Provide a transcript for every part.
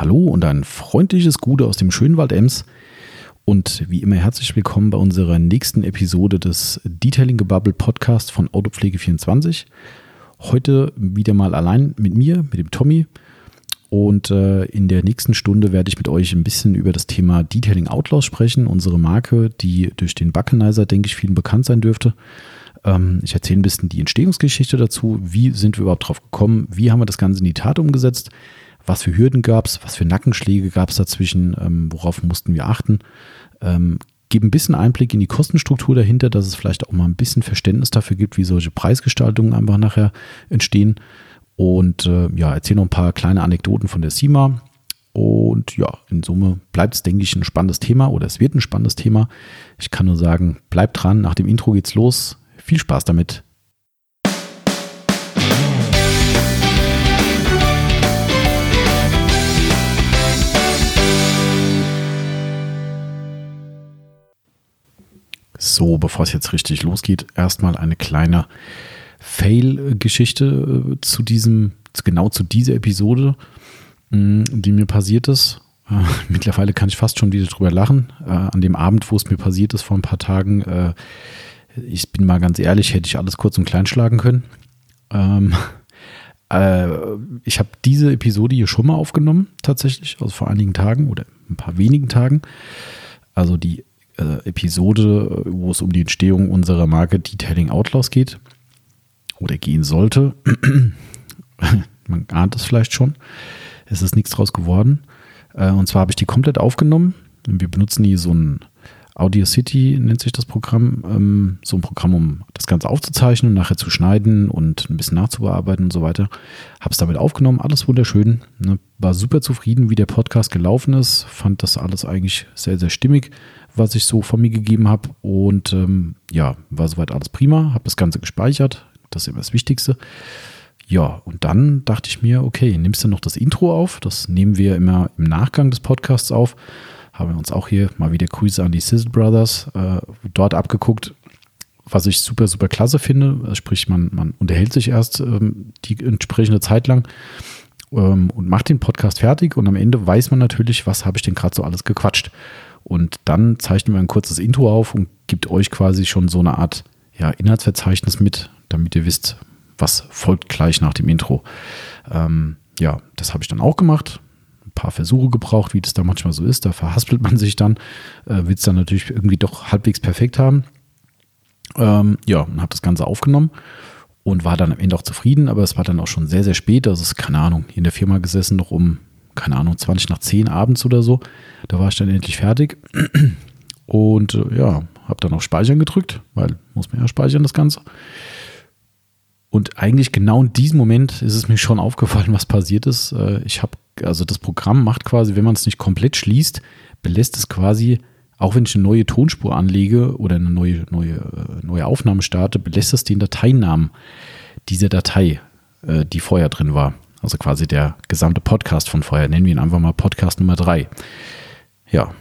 Hallo und ein freundliches Gute aus dem schönen Wald Ems. Und wie immer herzlich willkommen bei unserer nächsten Episode des Detailing Gebubble Podcast von Autopflege24. Heute wieder mal allein mit mir, mit dem Tommy. Und äh, in der nächsten Stunde werde ich mit euch ein bisschen über das Thema Detailing Outlaws sprechen, unsere Marke, die durch den Buckenizer, denke ich, vielen bekannt sein dürfte. Ähm, ich erzähle ein bisschen die Entstehungsgeschichte dazu. Wie sind wir überhaupt drauf gekommen? Wie haben wir das Ganze in die Tat umgesetzt? Was für Hürden gab es? Was für Nackenschläge gab es dazwischen? Ähm, worauf mussten wir achten? Ähm, gebe ein bisschen Einblick in die Kostenstruktur dahinter, dass es vielleicht auch mal ein bisschen Verständnis dafür gibt, wie solche Preisgestaltungen einfach nachher entstehen. Und äh, ja, erzähle noch ein paar kleine Anekdoten von der CIMA. Und ja, in Summe bleibt es, denke ich, ein spannendes Thema oder es wird ein spannendes Thema. Ich kann nur sagen, bleibt dran. Nach dem Intro geht's los. Viel Spaß damit. So, bevor es jetzt richtig losgeht, erstmal eine kleine Fail-Geschichte äh, zu diesem, genau zu dieser Episode, mm, die mir passiert ist. Äh, mittlerweile kann ich fast schon wieder drüber lachen. Äh, an dem Abend, wo es mir passiert ist, vor ein paar Tagen, ich bin mal ganz ehrlich, hätte ich alles kurz und klein schlagen können. Ähm, äh, ich habe diese Episode hier schon mal aufgenommen, tatsächlich, also vor einigen Tagen oder ein paar wenigen Tagen. Also die äh, Episode, wo es um die Entstehung unserer Marke Detailing Outlaws geht oder gehen sollte. Man ahnt es vielleicht schon. Es ist nichts draus geworden. Äh, und zwar habe ich die komplett aufgenommen. Und wir benutzen hier so ein Audio City nennt sich das Programm, ähm, so ein Programm, um das Ganze aufzuzeichnen, nachher zu schneiden und ein bisschen nachzubearbeiten und so weiter. Habe es damit aufgenommen, alles wunderschön. Ne? War super zufrieden, wie der Podcast gelaufen ist. Fand das alles eigentlich sehr, sehr stimmig, was ich so von mir gegeben habe. Und ähm, ja, war soweit alles prima. Habe das Ganze gespeichert. Das ist immer das Wichtigste. Ja, und dann dachte ich mir, okay, nimmst du noch das Intro auf? Das nehmen wir immer im Nachgang des Podcasts auf haben wir uns auch hier mal wieder Grüße an die Sizzle Brothers äh, dort abgeguckt, was ich super, super klasse finde. Sprich, man, man unterhält sich erst ähm, die entsprechende Zeit lang ähm, und macht den Podcast fertig und am Ende weiß man natürlich, was habe ich denn gerade so alles gequatscht. Und dann zeichnen wir ein kurzes Intro auf und gibt euch quasi schon so eine Art ja, Inhaltsverzeichnis mit, damit ihr wisst, was folgt gleich nach dem Intro. Ähm, ja, das habe ich dann auch gemacht ein paar Versuche gebraucht, wie das da manchmal so ist. Da verhaspelt man sich dann, äh, will es dann natürlich irgendwie doch halbwegs perfekt haben. Ähm, ja, und habe das Ganze aufgenommen und war dann am Ende auch zufrieden, aber es war dann auch schon sehr, sehr spät. Also ist, keine Ahnung, in der Firma gesessen, noch um, keine Ahnung, 20 nach 10 abends oder so. Da war ich dann endlich fertig. Und äh, ja, habe dann auf Speichern gedrückt, weil muss man ja speichern das Ganze. Und eigentlich genau in diesem Moment ist es mir schon aufgefallen, was passiert ist. Äh, ich habe, also das Programm macht quasi, wenn man es nicht komplett schließt, belässt es quasi, auch wenn ich eine neue Tonspur anlege oder eine neue, neue, äh, neue Aufnahme starte, belässt es den Dateinamen dieser Datei, die vorher drin war. Also quasi der gesamte Podcast von vorher. Nennen wir ihn einfach mal Podcast Nummer 3. Ja,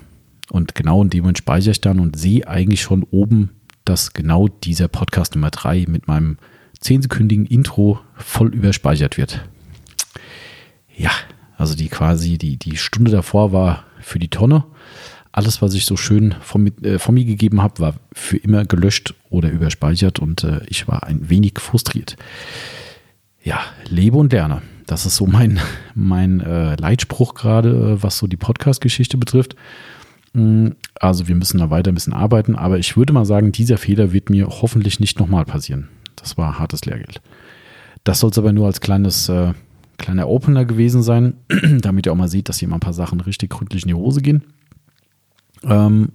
und genau in dem Moment speichere ich dann und sehe eigentlich schon oben, dass genau dieser Podcast Nummer 3 mit meinem zehnsekündigen Intro voll überspeichert wird. Ja, also die quasi, die, die Stunde davor war für die Tonne. Alles, was ich so schön von, äh, von mir gegeben habe, war für immer gelöscht oder überspeichert und äh, ich war ein wenig frustriert. Ja, lebe und lerne. Das ist so mein, mein äh, Leitspruch gerade, äh, was so die Podcast-Geschichte betrifft. Mm, also wir müssen da weiter ein bisschen arbeiten, aber ich würde mal sagen, dieser Fehler wird mir hoffentlich nicht nochmal passieren. Das war hartes Lehrgeld. Das soll es aber nur als kleines, äh, kleiner Opener gewesen sein, damit ihr auch mal seht, dass hier mal ein paar Sachen richtig gründlich in die Hose gehen. Ähm,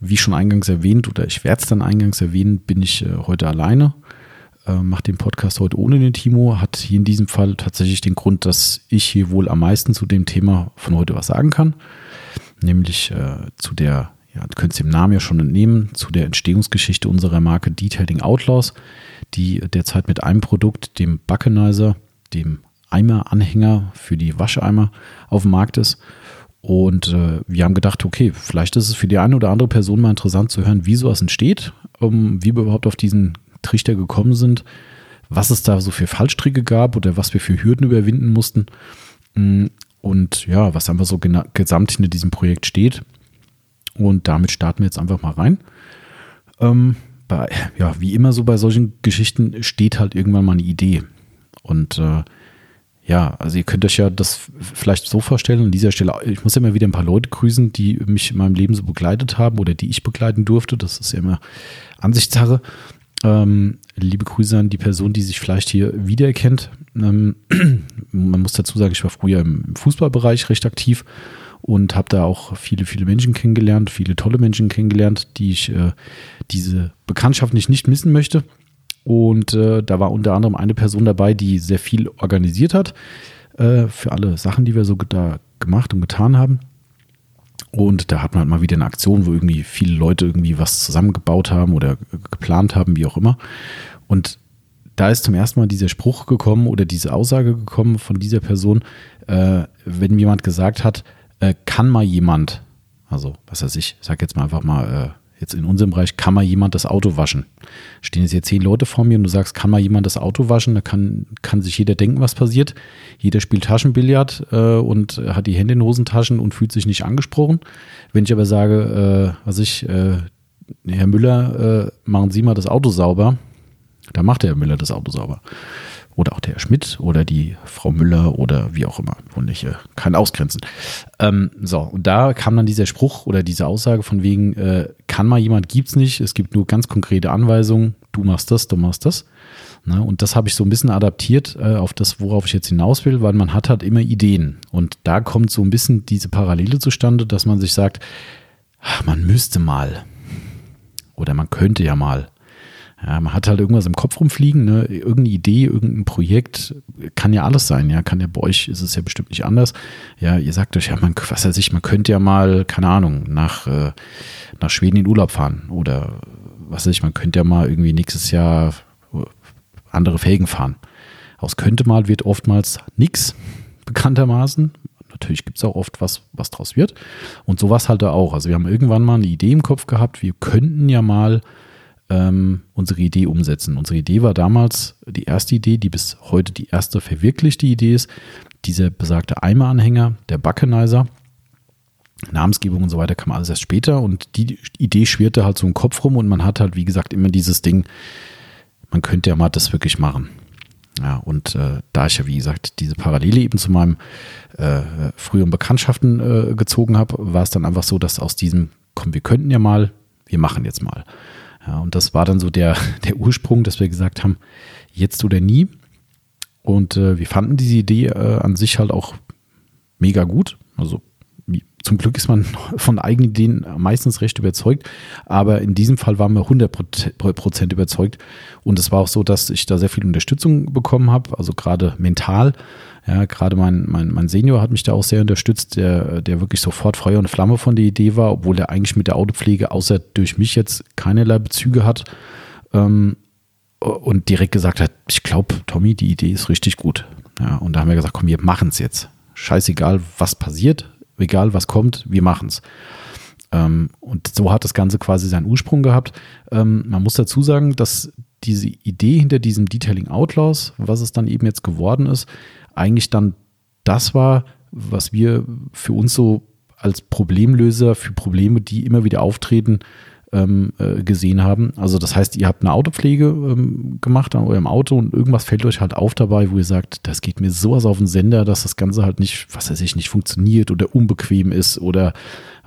wie schon eingangs erwähnt, oder ich werde es dann eingangs erwähnen, bin ich äh, heute alleine. Äh, mache den Podcast heute ohne den Timo. Hat hier in diesem Fall tatsächlich den Grund, dass ich hier wohl am meisten zu dem Thema von heute was sagen kann. Nämlich äh, zu der, ja, du könntest dem Namen ja schon entnehmen, zu der Entstehungsgeschichte unserer Marke Detailing Outlaws die derzeit mit einem Produkt, dem Buckenizer, dem Eimer-Anhänger für die Wascheimer auf dem Markt ist. Und äh, wir haben gedacht, okay, vielleicht ist es für die eine oder andere Person mal interessant zu hören, wie sowas entsteht, um, wie wir überhaupt auf diesen Trichter gekommen sind, was es da so für Fallstricke gab oder was wir für Hürden überwinden mussten. Mm, und ja, was einfach so gesamt hinter diesem Projekt steht. Und damit starten wir jetzt einfach mal rein. Ähm, bei, ja, wie immer so bei solchen Geschichten steht halt irgendwann mal eine Idee. Und äh, ja, also ihr könnt euch ja das vielleicht so vorstellen, an dieser Stelle, ich muss ja immer wieder ein paar Leute grüßen, die mich in meinem Leben so begleitet haben oder die ich begleiten durfte. Das ist ja immer Ansichtssache. Ähm, liebe Grüße an die Person, die sich vielleicht hier wiedererkennt. Ähm, man muss dazu sagen, ich war früher im Fußballbereich recht aktiv und habe da auch viele, viele Menschen kennengelernt, viele tolle Menschen kennengelernt, die ich äh, diese Bekanntschaft nicht, nicht missen möchte. Und äh, da war unter anderem eine Person dabei, die sehr viel organisiert hat äh, für alle Sachen, die wir so da gemacht und getan haben. Und da hat man halt mal wieder eine Aktion, wo irgendwie viele Leute irgendwie was zusammengebaut haben oder geplant haben, wie auch immer. Und da ist zum ersten Mal dieser Spruch gekommen oder diese Aussage gekommen von dieser Person, äh, wenn jemand gesagt hat, äh, kann mal jemand, also was weiß ich, sag jetzt mal einfach mal, äh, jetzt in unserem Bereich, kann mal jemand das Auto waschen? Stehen jetzt hier zehn Leute vor mir und du sagst, kann mal jemand das Auto waschen? Da kann, kann sich jeder denken, was passiert. Jeder spielt Taschenbillard äh, und hat die Hände in Hosentaschen und fühlt sich nicht angesprochen. Wenn ich aber sage, äh, was ich, äh, Herr Müller, äh, machen Sie mal das Auto sauber, da macht der Herr Müller das Auto sauber oder auch der Herr Schmidt oder die Frau Müller oder wie auch immer. Und ich äh, kann ausgrenzen. Ähm, so, und da kam dann dieser Spruch oder diese Aussage von wegen, äh, kann mal jemand, gibt's nicht. Es gibt nur ganz konkrete Anweisungen. Du machst das, du machst das. Ne? Und das habe ich so ein bisschen adaptiert äh, auf das, worauf ich jetzt hinaus will, weil man hat halt immer Ideen. Und da kommt so ein bisschen diese Parallele zustande, dass man sich sagt, ach, man müsste mal. Oder man könnte ja mal. Ja, man hat halt irgendwas im Kopf rumfliegen, ne? irgendeine Idee, irgendein Projekt, kann ja alles sein, ja, kann ja bei euch ist es ja bestimmt nicht anders. Ja, ihr sagt euch, ja, man, was weiß ich, man könnte ja mal, keine Ahnung, nach, äh, nach Schweden in Urlaub fahren oder was weiß ich, man könnte ja mal irgendwie nächstes Jahr andere Felgen fahren. Aus könnte mal wird oftmals nichts, bekanntermaßen. Natürlich gibt es auch oft was, was draus wird. Und sowas halt da auch. Also wir haben irgendwann mal eine Idee im Kopf gehabt, wir könnten ja mal ähm, unsere Idee umsetzen. Unsere Idee war damals die erste Idee, die bis heute die erste verwirklichte Idee ist, dieser besagte Eimeranhänger, der Buckenizer. Namensgebung und so weiter kam alles erst später und die Idee schwirrte halt so im Kopf rum und man hat halt, wie gesagt, immer dieses Ding, man könnte ja mal das wirklich machen. Ja, und äh, da ich ja, wie gesagt, diese Parallele eben zu meinem äh, früheren Bekanntschaften äh, gezogen habe, war es dann einfach so, dass aus diesem, komm, wir könnten ja mal, wir machen jetzt mal. Ja, und das war dann so der, der Ursprung, dass wir gesagt haben, jetzt oder nie. Und äh, wir fanden diese Idee äh, an sich halt auch mega gut. Also zum Glück ist man von eigenen Ideen meistens recht überzeugt, aber in diesem Fall waren wir 100% überzeugt und es war auch so, dass ich da sehr viel Unterstützung bekommen habe, also gerade mental. Ja, gerade mein, mein, mein Senior hat mich da auch sehr unterstützt, der, der wirklich sofort Feuer und Flamme von der Idee war, obwohl er eigentlich mit der Autopflege außer durch mich jetzt keinerlei Bezüge hat ähm, und direkt gesagt hat, ich glaube, Tommy, die Idee ist richtig gut. Ja, und da haben wir gesagt, komm, wir machen es jetzt. Scheißegal, was passiert, egal was kommt, wir machen es. Ähm, und so hat das Ganze quasi seinen Ursprung gehabt. Ähm, man muss dazu sagen, dass diese Idee hinter diesem Detailing Outlaws, was es dann eben jetzt geworden ist, eigentlich dann das war, was wir für uns so als Problemlöser für Probleme, die immer wieder auftreten, ähm, äh, gesehen haben. Also das heißt, ihr habt eine Autopflege ähm, gemacht an eurem Auto und irgendwas fällt euch halt auf dabei, wo ihr sagt, das geht mir sowas auf den Sender, dass das Ganze halt nicht, was weiß ich, nicht funktioniert oder unbequem ist oder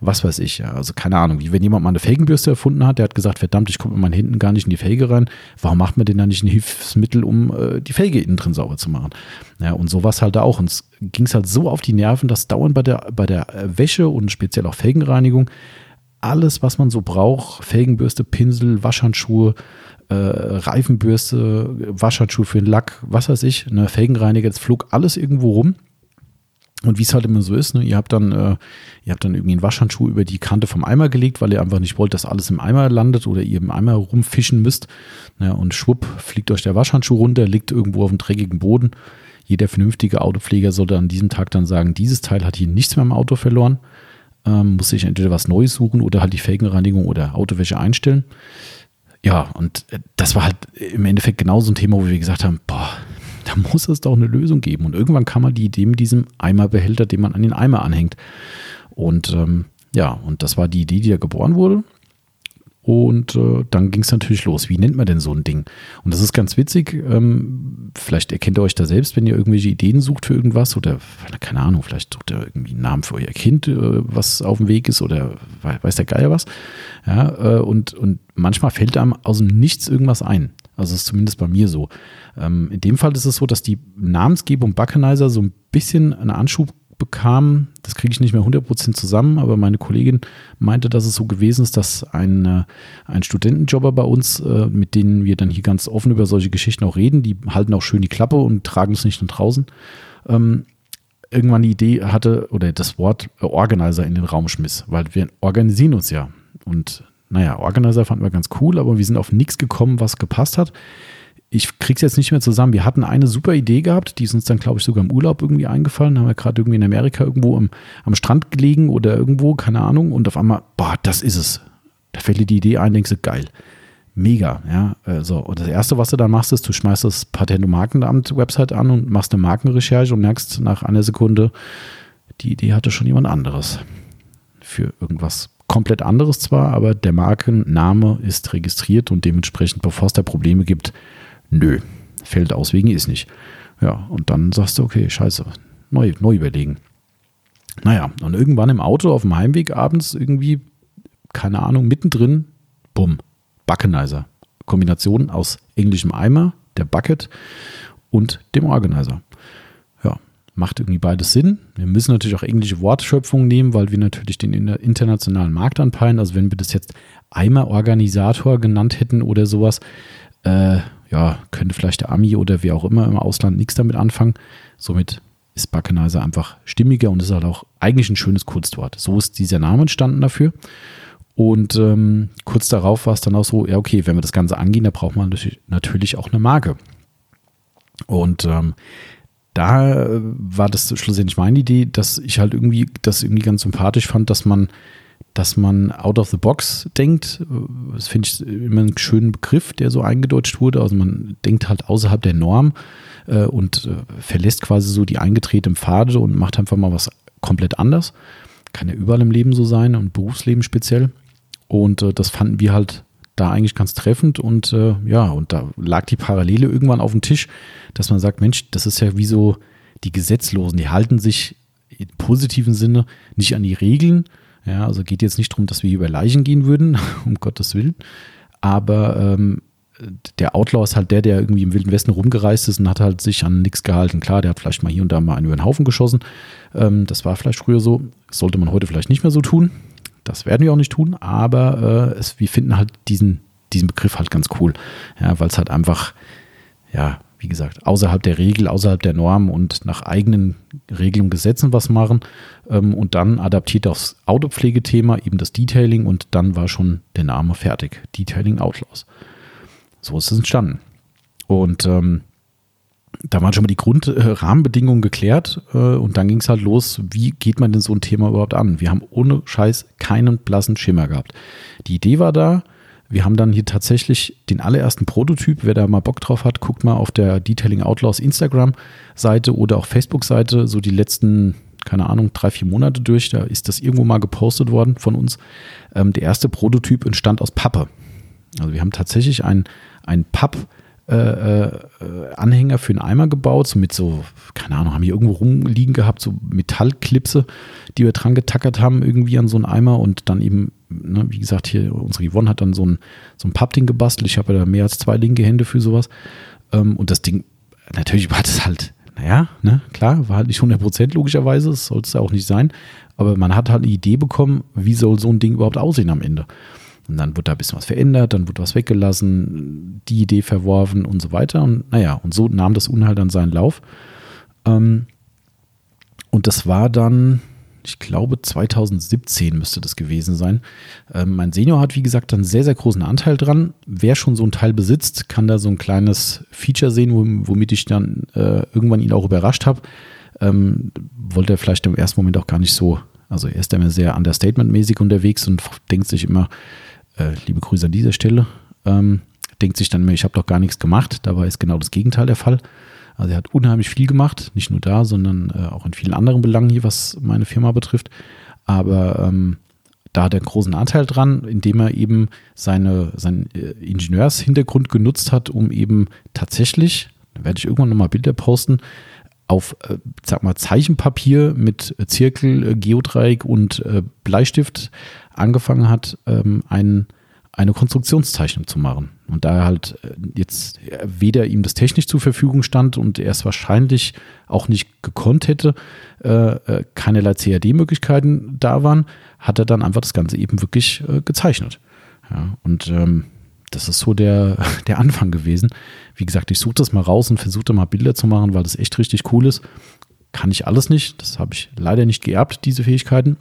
was weiß ich. Also keine Ahnung, wie wenn jemand mal eine Felgenbürste erfunden hat, der hat gesagt, verdammt, ich komme mit meinen Händen gar nicht in die Felge rein. Warum macht man denn da nicht ein Hilfsmittel, um äh, die Felge innen drin sauber zu machen? Ja, und so war es halt da auch. Uns ging es halt so auf die Nerven, dass dauernd bei der, bei der Wäsche und speziell auch Felgenreinigung alles, was man so braucht, Felgenbürste, Pinsel, Waschhandschuhe, äh, Reifenbürste, Waschhandschuhe für den Lack, was weiß ich, ne, Felgenreiniger, es flog alles irgendwo rum. Und wie es halt immer so ist, ne, ihr habt dann, äh, ihr habt dann irgendwie einen Waschhandschuh über die Kante vom Eimer gelegt, weil ihr einfach nicht wollt, dass alles im Eimer landet oder ihr im Eimer rumfischen müsst. Ne, und schwupp fliegt euch der Waschhandschuh runter, liegt irgendwo auf dem dreckigen Boden. Jeder vernünftige Autopfleger sollte an diesem Tag dann sagen, dieses Teil hat hier nichts mehr im Auto verloren ähm, muss ich entweder was Neues suchen oder halt die Felgenreinigung oder Autowäsche einstellen. Ja, und äh, das war halt im Endeffekt genau so ein Thema, wo wir gesagt haben, boah, da muss es doch eine Lösung geben. Und irgendwann kam mal die Idee mit diesem Eimerbehälter, den man an den Eimer anhängt. Und ähm, ja, und das war die Idee, die da geboren wurde. Und äh, dann ging es natürlich los. Wie nennt man denn so ein Ding? Und das ist ganz witzig. Ähm, vielleicht erkennt ihr euch da selbst, wenn ihr irgendwelche Ideen sucht für irgendwas oder keine Ahnung, vielleicht sucht ihr irgendwie einen Namen für euer Kind, äh, was auf dem Weg ist oder weiß der Geier was. Ja, äh, und, und manchmal fällt einem aus dem Nichts irgendwas ein. Also ist zumindest bei mir so. Ähm, in dem Fall ist es so, dass die Namensgebung Buckenizer so ein bisschen einen Anschub bekam, das kriege ich nicht mehr 100% zusammen, aber meine Kollegin meinte, dass es so gewesen ist, dass ein, äh, ein Studentenjobber bei uns, äh, mit denen wir dann hier ganz offen über solche Geschichten auch reden, die halten auch schön die Klappe und tragen es nicht nach draußen, ähm, irgendwann die Idee hatte oder das Wort Organizer in den Raum schmiss, weil wir organisieren uns ja. Und naja, Organizer fanden wir ganz cool, aber wir sind auf nichts gekommen, was gepasst hat ich krieg's jetzt nicht mehr zusammen. Wir hatten eine super Idee gehabt, die ist uns dann, glaube ich, sogar im Urlaub irgendwie eingefallen. Da haben wir gerade irgendwie in Amerika irgendwo am, am Strand gelegen oder irgendwo, keine Ahnung. Und auf einmal, boah, das ist es. Da fällt dir die Idee ein, denkst du, geil. Mega, ja. Also, und das erste, was du dann machst, ist, du schmeißt das Patent- und Markenamt-Website an und machst eine Markenrecherche und merkst nach einer Sekunde, die Idee hatte schon jemand anderes. Für irgendwas komplett anderes zwar, aber der Markenname ist registriert und dementsprechend, bevor es da Probleme gibt, Nö, fällt aus wegen ist nicht. Ja, und dann sagst du, okay, scheiße, neu, neu überlegen. Naja, und irgendwann im Auto auf dem Heimweg abends irgendwie, keine Ahnung, mittendrin, bumm, Buckenizer. Kombination aus englischem Eimer, der Bucket und dem Organizer. Ja, macht irgendwie beides Sinn. Wir müssen natürlich auch englische Wortschöpfungen nehmen, weil wir natürlich den internationalen Markt anpeilen. Also wenn wir das jetzt Eimerorganisator genannt hätten oder sowas, äh, ja, könnte vielleicht der Ami oder wer auch immer im Ausland nichts damit anfangen. Somit ist Buckenizer einfach stimmiger und ist halt auch eigentlich ein schönes Kurzwort. So ist dieser Name entstanden dafür. Und ähm, kurz darauf war es dann auch so, ja, okay, wenn wir das Ganze angehen, da braucht man natürlich auch eine Marke. Und ähm, da war das schlussendlich meine Idee, dass ich halt irgendwie das irgendwie ganz sympathisch fand, dass man dass man out of the box denkt. Das finde ich immer einen schönen Begriff, der so eingedeutscht wurde. Also man denkt halt außerhalb der Norm äh, und äh, verlässt quasi so die eingetretenen Pfade und macht einfach mal was komplett anders. Kann ja überall im Leben so sein und Berufsleben speziell. Und äh, das fanden wir halt da eigentlich ganz treffend und äh, ja, und da lag die Parallele irgendwann auf dem Tisch, dass man sagt, Mensch, das ist ja wie so die Gesetzlosen, die halten sich im positiven Sinne nicht an die Regeln, ja, also geht jetzt nicht darum, dass wir über Leichen gehen würden, um Gottes Willen. Aber ähm, der Outlaw ist halt der, der irgendwie im Wilden Westen rumgereist ist und hat halt sich an nichts gehalten. Klar, der hat vielleicht mal hier und da mal einen über den Haufen geschossen. Ähm, das war vielleicht früher so. Das sollte man heute vielleicht nicht mehr so tun. Das werden wir auch nicht tun, aber äh, es, wir finden halt diesen, diesen Begriff halt ganz cool. Ja, weil es halt einfach, ja, wie gesagt, außerhalb der Regel, außerhalb der Norm und nach eigenen Regeln und Gesetzen was machen ähm, und dann adaptiert aufs Autopflegethema eben das Detailing und dann war schon der Name fertig. Detailing Outlaws. So ist es entstanden. Und ähm, da waren schon mal die Grundrahmenbedingungen geklärt äh, und dann ging es halt los, wie geht man denn so ein Thema überhaupt an? Wir haben ohne Scheiß keinen blassen Schimmer gehabt. Die Idee war da, wir haben dann hier tatsächlich den allerersten Prototyp. Wer da mal Bock drauf hat, guckt mal auf der Detailing Outlaws Instagram-Seite oder auch Facebook-Seite, so die letzten, keine Ahnung, drei, vier Monate durch. Da ist das irgendwo mal gepostet worden von uns. Ähm, der erste Prototyp entstand aus Pappe. Also wir haben tatsächlich ein, ein Papp- äh, äh, Anhänger für einen Eimer gebaut, so mit so, keine Ahnung, haben hier irgendwo rumliegen gehabt, so Metallklipse, die wir dran getackert haben, irgendwie an so einen Eimer und dann eben, ne, wie gesagt, hier, unsere Yvonne hat dann so ein, so ein Pappding gebastelt. Ich habe ja da mehr als zwei linke Hände für sowas. Ähm, und das Ding, natürlich war das halt, naja, ne, klar, war halt nicht 100 Prozent logischerweise, das sollte es ja auch nicht sein, aber man hat halt eine Idee bekommen, wie soll so ein Ding überhaupt aussehen am Ende. Und dann wird da ein bisschen was verändert, dann wird was weggelassen, die Idee verworfen und so weiter. Und naja, und so nahm das Unheil dann seinen Lauf. Ähm, und das war dann, ich glaube, 2017 müsste das gewesen sein. Ähm, mein Senior hat, wie gesagt, einen sehr, sehr großen Anteil dran. Wer schon so ein Teil besitzt, kann da so ein kleines Feature sehen, womit ich dann äh, irgendwann ihn auch überrascht habe. Ähm, wollte er vielleicht im ersten Moment auch gar nicht so, also er ist immer sehr understatement-mäßig unterwegs und denkt sich immer, äh, liebe Grüße an dieser Stelle, ähm, denkt sich dann, ich habe doch gar nichts gemacht. Dabei ist genau das Gegenteil der Fall. Also er hat unheimlich viel gemacht, nicht nur da, sondern äh, auch in vielen anderen Belangen hier, was meine Firma betrifft. Aber ähm, da hat er einen großen Anteil dran, indem er eben seine, seinen äh, Ingenieurshintergrund genutzt hat, um eben tatsächlich, da werde ich irgendwann nochmal Bilder posten, auf, äh, sag mal, Zeichenpapier mit Zirkel, äh, Geodreieck und äh, Bleistift angefangen hat, ähm, einen eine Konstruktionszeichnung zu machen. Und da halt äh, jetzt weder ihm das technisch zur Verfügung stand und er es wahrscheinlich auch nicht gekonnt hätte, äh, äh keinerlei CAD-Möglichkeiten da waren, hat er dann einfach das Ganze eben wirklich äh, gezeichnet. Ja, und ähm, das ist so der, der Anfang gewesen. Wie gesagt, ich suche das mal raus und versuche mal Bilder zu machen, weil das echt richtig cool ist. Kann ich alles nicht. Das habe ich leider nicht geerbt, diese Fähigkeiten.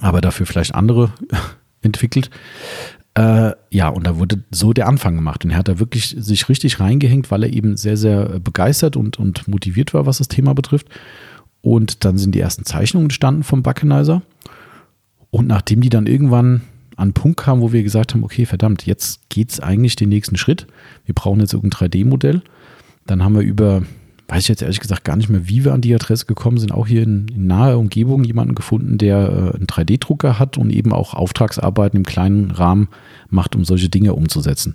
Aber dafür vielleicht andere entwickelt. Äh, ja, und da wurde so der Anfang gemacht. Und er hat da wirklich sich richtig reingehängt, weil er eben sehr, sehr begeistert und, und motiviert war, was das Thema betrifft. Und dann sind die ersten Zeichnungen entstanden vom Buckenizer. Und nachdem die dann irgendwann an einen Punkt kamen, wo wir gesagt haben, okay, verdammt, jetzt geht es eigentlich den nächsten Schritt. Wir brauchen jetzt irgendein 3D-Modell. Dann haben wir über weiß ich jetzt ehrlich gesagt gar nicht mehr, wie wir an die Adresse gekommen sind. Auch hier in, in naher Umgebung jemanden gefunden, der äh, einen 3D-Drucker hat und eben auch Auftragsarbeiten im kleinen Rahmen macht, um solche Dinge umzusetzen.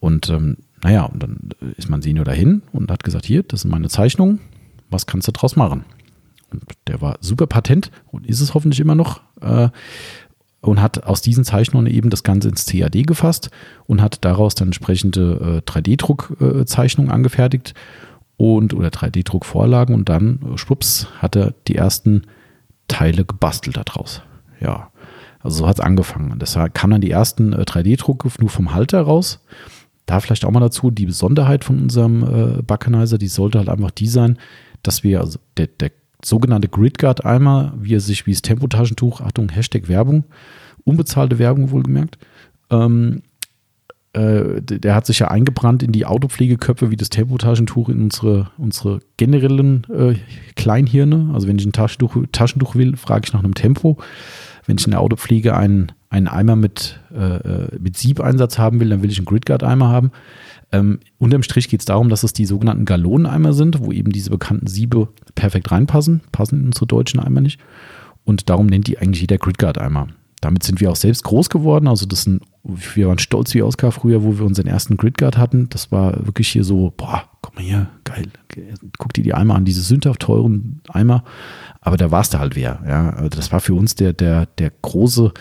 Und ähm, naja, und dann ist mein Senior dahin und hat gesagt, hier, das sind meine Zeichnungen, was kannst du draus machen? Und der war super patent und ist es hoffentlich immer noch. Äh, und hat aus diesen Zeichnungen eben das Ganze ins CAD gefasst und hat daraus dann entsprechende äh, 3D-Druckzeichnungen angefertigt und oder 3D-Druckvorlagen und dann, schwupps, hat er die ersten Teile gebastelt daraus. Ja, also so hat es angefangen. Das kamen dann die ersten äh, 3D-Drucke nur vom Halter raus. Da vielleicht auch mal dazu, die Besonderheit von unserem äh, Buckenizer, die sollte halt einfach die sein, dass wir, also der, der sogenannte Gridguard-Eimer, wie er sich wie das Tempotaschentuch, Achtung, Hashtag Werbung, unbezahlte Werbung wohlgemerkt, ähm, äh, der hat sich ja eingebrannt in die Autopflegeköpfe wie das Tempotaschentuch in unsere, unsere generellen äh, Kleinhirne. Also wenn ich ein Taschentuch, Taschentuch will, frage ich nach einem Tempo. Wenn ich in der Autopflege einen, einen Eimer mit, äh, äh mit Siebeinsatz haben will, dann will ich einen Gridguard-Eimer haben. Ähm, unterm Strich geht es darum, dass es die sogenannten Galoneneimer sind, wo eben diese bekannten Siebe perfekt reinpassen. Passen in unsere deutschen Eimer nicht. Und darum nennt die eigentlich jeder Gridguard-Eimer damit sind wir auch selbst groß geworden. Also das sind, wir waren stolz wie Oscar früher, wo wir unseren ersten Gridguard hatten. Das war wirklich hier so, boah, guck mal hier, geil. Guck dir die Eimer an, diese sündhaft teuren Eimer. Aber da warst du halt wer. Ja, also das war für uns der, der, der große,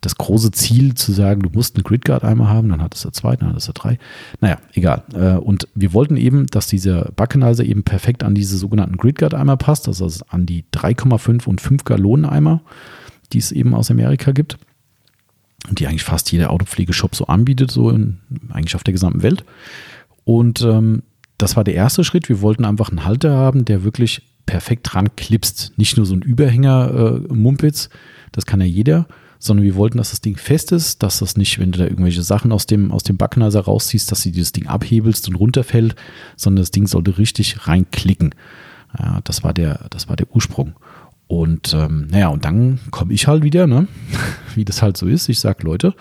das große Ziel zu sagen, du musst einen Gridguard-Eimer haben, dann hattest du zwei, dann hattest du drei. Naja, egal. Äh, und wir wollten eben, dass dieser Backenizer eben perfekt an diese sogenannten Gridguard-Eimer passt, also an die 3,5 und 5 Gallonen-Eimer die es eben aus Amerika gibt und die eigentlich fast jeder Autopflegeshop so anbietet, so in, eigentlich auf der gesamten Welt. Und ähm, das war der erste Schritt. Wir wollten einfach einen Halter haben, der wirklich perfekt dran klipst. Nicht nur so ein Überhänger äh, Mumpitz, das kann ja jeder, sondern wir wollten, dass das Ding fest ist, dass das nicht, wenn du da irgendwelche Sachen aus dem, aus dem Backenizer rausziehst, dass du dieses Ding abhebelst und runterfällt, sondern das Ding sollte richtig reinklicken. Ja, das war der, das war der Ursprung. Und ähm, naja, und dann komme ich halt wieder, ne? wie das halt so ist. Ich sage, Leute,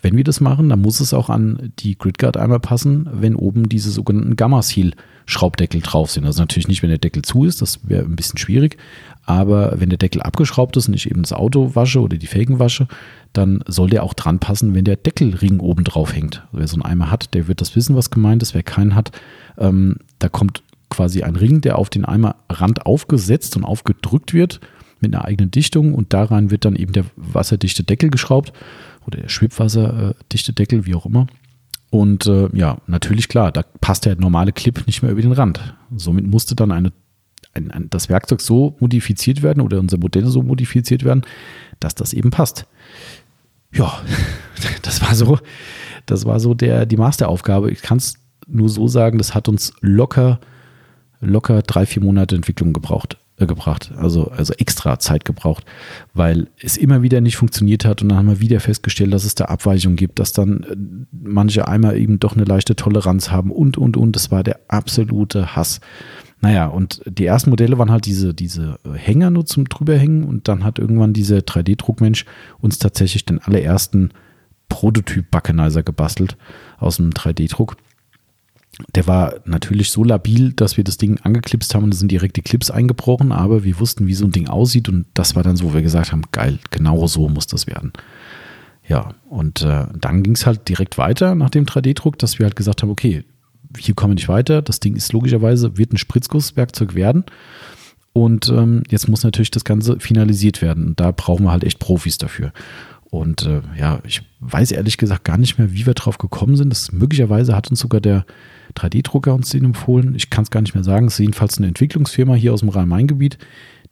wenn wir das machen, dann muss es auch an die Gridguard einmal passen, wenn oben diese sogenannten Gamma-Seal-Schraubdeckel drauf sind. Also natürlich nicht, wenn der Deckel zu ist, das wäre ein bisschen schwierig. Aber wenn der Deckel abgeschraubt ist und ich eben das Auto wasche oder die Felgen wasche, dann soll der auch dran passen, wenn der Deckelring oben drauf hängt. Wer so einen Eimer hat, der wird das wissen, was gemeint ist. Wer keinen hat, ähm, da kommt quasi ein Ring, der auf den Eimerrand aufgesetzt und aufgedrückt wird mit einer eigenen Dichtung und da rein wird dann eben der wasserdichte Deckel geschraubt oder der schwebwasserdichte Deckel, wie auch immer. Und äh, ja, natürlich klar, da passt der normale Clip nicht mehr über den Rand. Somit musste dann eine, ein, ein, das Werkzeug so modifiziert werden oder unser Modell so modifiziert werden, dass das eben passt. Ja, das war so, das war so der, die Masteraufgabe. Ich kann es nur so sagen, das hat uns locker locker drei, vier Monate Entwicklung gebraucht, äh, gebracht, also, also extra Zeit gebraucht, weil es immer wieder nicht funktioniert hat und dann haben wir wieder festgestellt, dass es da Abweichungen gibt, dass dann äh, manche Eimer eben doch eine leichte Toleranz haben und, und, und. Das war der absolute Hass. Naja, und die ersten Modelle waren halt diese, diese Hänger nur zum drüberhängen und dann hat irgendwann dieser 3D-Druckmensch uns tatsächlich den allerersten Prototyp Buckenizer gebastelt aus einem 3D-Druck. Der war natürlich so labil, dass wir das Ding angeklipst haben und da sind direkt die Clips eingebrochen, aber wir wussten, wie so ein Ding aussieht und das war dann so, wo wir gesagt haben, geil, genau so muss das werden. Ja, und äh, dann ging es halt direkt weiter nach dem 3D-Druck, dass wir halt gesagt haben, okay, hier kommen wir nicht weiter, das Ding ist logischerweise, wird ein Spritzgusswerkzeug werden und ähm, jetzt muss natürlich das Ganze finalisiert werden und da brauchen wir halt echt Profis dafür. Und äh, ja, ich weiß ehrlich gesagt gar nicht mehr, wie wir drauf gekommen sind. Das möglicherweise hat uns sogar der 3D-Drucker uns den empfohlen. Ich kann es gar nicht mehr sagen. Es ist jedenfalls eine Entwicklungsfirma hier aus dem Rhein-Main-Gebiet,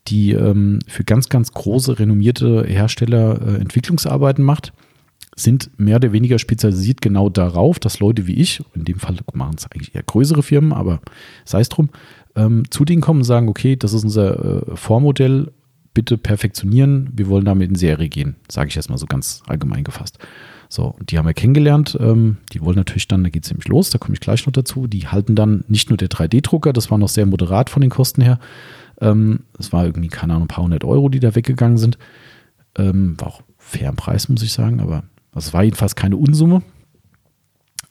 die ähm, für ganz, ganz große, renommierte Hersteller äh, Entwicklungsarbeiten macht. Sind mehr oder weniger spezialisiert genau darauf, dass Leute wie ich, in dem Fall machen es eigentlich eher größere Firmen, aber sei es drum, ähm, zu denen kommen und sagen, okay, das ist unser äh, Vormodell, bitte perfektionieren, wir wollen damit in Serie gehen, sage ich erstmal so ganz allgemein gefasst. So, und die haben wir kennengelernt. Ähm, die wollen natürlich dann, da geht es nämlich los, da komme ich gleich noch dazu. Die halten dann nicht nur der 3D-Drucker, das war noch sehr moderat von den Kosten her. Ähm, das war irgendwie, keine Ahnung, ein paar hundert Euro, die da weggegangen sind. Ähm, war auch fair im Preis, muss ich sagen, aber das war jedenfalls keine Unsumme.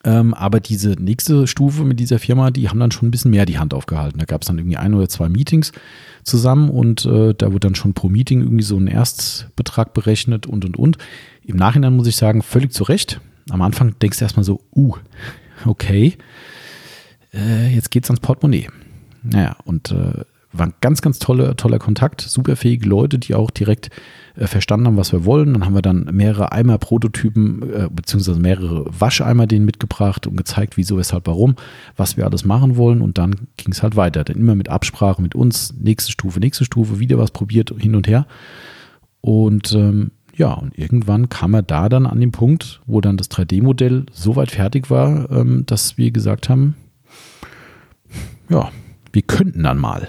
Ähm, aber diese nächste Stufe mit dieser Firma, die haben dann schon ein bisschen mehr die Hand aufgehalten. Da gab es dann irgendwie ein oder zwei Meetings zusammen und äh, da wurde dann schon pro Meeting irgendwie so ein Erstbetrag berechnet und und und. Im Nachhinein muss ich sagen, völlig zu Recht. Am Anfang denkst du erstmal so, uh, okay, äh, jetzt geht's ans Portemonnaie. Naja, und äh, war ein ganz, ganz tolle, toller Kontakt, superfähige Leute, die auch direkt äh, verstanden haben, was wir wollen. Dann haben wir dann mehrere Eimer-Prototypen, äh, beziehungsweise mehrere Wascheimer denen mitgebracht und gezeigt, wieso, weshalb, warum, was wir alles machen wollen. Und dann ging es halt weiter. Dann immer mit Absprache mit uns, nächste Stufe, nächste Stufe, wieder was probiert, hin und her. Und ähm, ja, und irgendwann kam er da dann an den Punkt, wo dann das 3D-Modell so weit fertig war, ähm, dass wir gesagt haben, ja, wir könnten dann mal.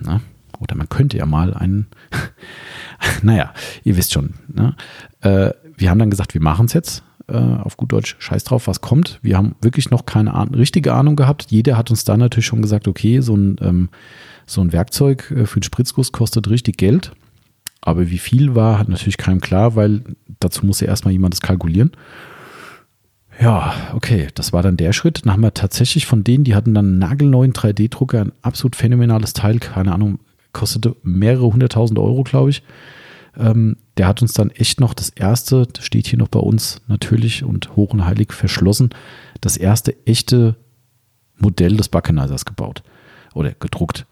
Na? Oder man könnte ja mal einen, naja, ihr wisst schon. Ne? Äh, wir haben dann gesagt, wir machen es jetzt. Äh, auf gut Deutsch, scheiß drauf, was kommt. Wir haben wirklich noch keine Ahnung, richtige Ahnung gehabt. Jeder hat uns dann natürlich schon gesagt, okay, so ein, ähm, so ein Werkzeug äh, für den Spritzguss kostet richtig Geld. Aber wie viel war, hat natürlich keinem klar, weil dazu muss ja erstmal jemand das kalkulieren. Ja, okay, das war dann der Schritt. Dann haben wir tatsächlich von denen, die hatten dann einen nagelneuen 3D-Drucker, ein absolut phänomenales Teil, keine Ahnung, kostete mehrere hunderttausend Euro, glaube ich. Ähm, der hat uns dann echt noch das erste, das steht hier noch bei uns natürlich und hoch und heilig verschlossen, das erste echte Modell des Buckenizers gebaut oder gedruckt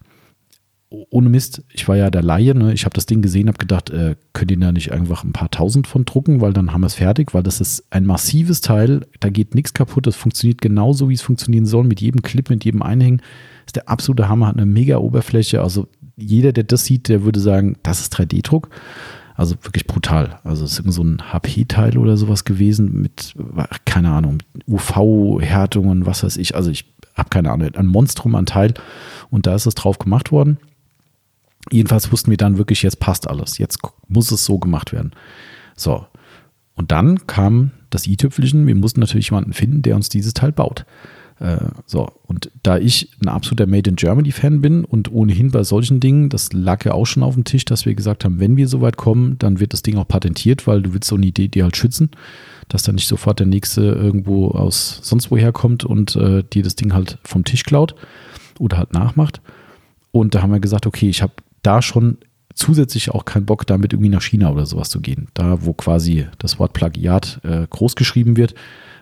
ohne Mist, ich war ja der Laie, ne? ich habe das Ding gesehen, habe gedacht, äh, könnt ihr da nicht einfach ein paar tausend von drucken, weil dann haben wir es fertig, weil das ist ein massives Teil, da geht nichts kaputt, das funktioniert genauso, wie es funktionieren soll, mit jedem Clip, mit jedem Einhängen. Das ist der absolute Hammer, hat eine mega Oberfläche, also jeder, der das sieht, der würde sagen, das ist 3D-Druck. Also wirklich brutal. Also es ist irgend so ein HP-Teil oder sowas gewesen mit, keine Ahnung, UV-Härtungen, was weiß ich. Also ich habe keine Ahnung, ein Monstrum an Teil und da ist es drauf gemacht worden. Jedenfalls wussten wir dann wirklich, jetzt passt alles. Jetzt muss es so gemacht werden. So. Und dann kam das i-Tüpfelchen. Wir mussten natürlich jemanden finden, der uns dieses Teil baut. Äh, so. Und da ich ein absoluter Made in Germany Fan bin und ohnehin bei solchen Dingen, das lag ja auch schon auf dem Tisch, dass wir gesagt haben, wenn wir so weit kommen, dann wird das Ding auch patentiert, weil du willst so eine Idee dir halt schützen, dass dann nicht sofort der nächste irgendwo aus sonst woher kommt und äh, dir das Ding halt vom Tisch klaut oder halt nachmacht. Und da haben wir gesagt, okay, ich habe da schon zusätzlich auch keinen Bock, damit irgendwie nach China oder sowas zu gehen. Da, wo quasi das Wort Plagiat äh, groß geschrieben wird,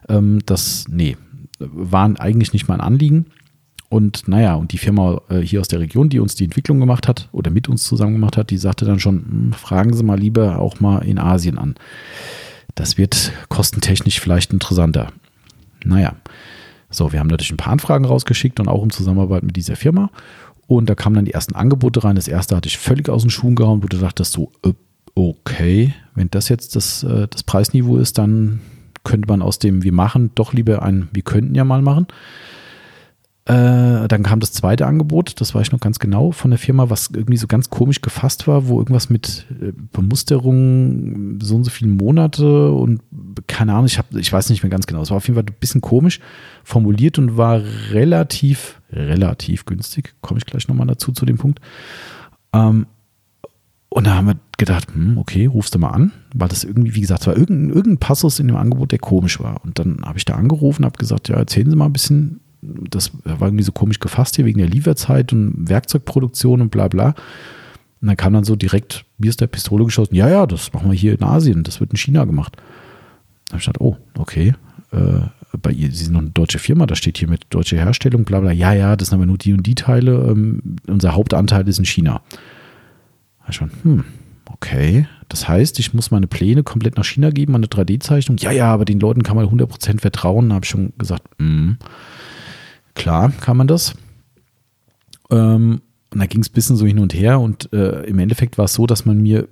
ähm, das, nee, waren eigentlich nicht mein Anliegen. Und naja, und die Firma äh, hier aus der Region, die uns die Entwicklung gemacht hat oder mit uns zusammen gemacht hat, die sagte dann schon, hm, fragen Sie mal lieber auch mal in Asien an. Das wird kostentechnisch vielleicht interessanter. Naja, so, wir haben natürlich ein paar Anfragen rausgeschickt und auch in Zusammenarbeit mit dieser Firma. Und da kamen dann die ersten Angebote rein. Das erste hatte ich völlig aus den Schuhen gehauen, wo du dachtest so, äh, okay, wenn das jetzt das, äh, das Preisniveau ist, dann könnte man aus dem wir machen doch lieber ein wir könnten ja mal machen. Äh, dann kam das zweite Angebot, das weiß ich noch ganz genau, von der Firma, was irgendwie so ganz komisch gefasst war, wo irgendwas mit äh, Bemusterung so und so viele Monate und keine Ahnung, ich, hab, ich weiß nicht mehr ganz genau. Es war auf jeden Fall ein bisschen komisch formuliert und war relativ, relativ günstig. Komme ich gleich nochmal dazu zu dem Punkt. Ähm, und da haben wir gedacht, hm, okay, rufst du mal an, weil das irgendwie, wie gesagt, war irgendein, irgendein Passus in dem Angebot, der komisch war. Und dann habe ich da angerufen, habe gesagt, ja, erzählen Sie mal ein bisschen das war irgendwie so komisch gefasst hier wegen der Lieferzeit und Werkzeugproduktion und bla bla. Und dann kam dann so direkt, wie ist der Pistole geschossen? Ja, ja, das machen wir hier in Asien, das wird in China gemacht. Da habe ich gedacht, oh, okay. Äh, bei ihr, Sie sind noch eine deutsche Firma, da steht hier mit deutsche Herstellung, bla bla. Ja, ja, das sind aber nur die und die Teile. Ähm, unser Hauptanteil ist in China. Da ich schon, hm, okay. Das heißt, ich muss meine Pläne komplett nach China geben, meine 3D-Zeichnung. Ja, ja, aber den Leuten kann man 100% vertrauen. Da habe ich schon gesagt, hm, klar kann man das. Ähm, und da ging es ein bisschen so hin und her und äh, im Endeffekt war es so, dass man mir,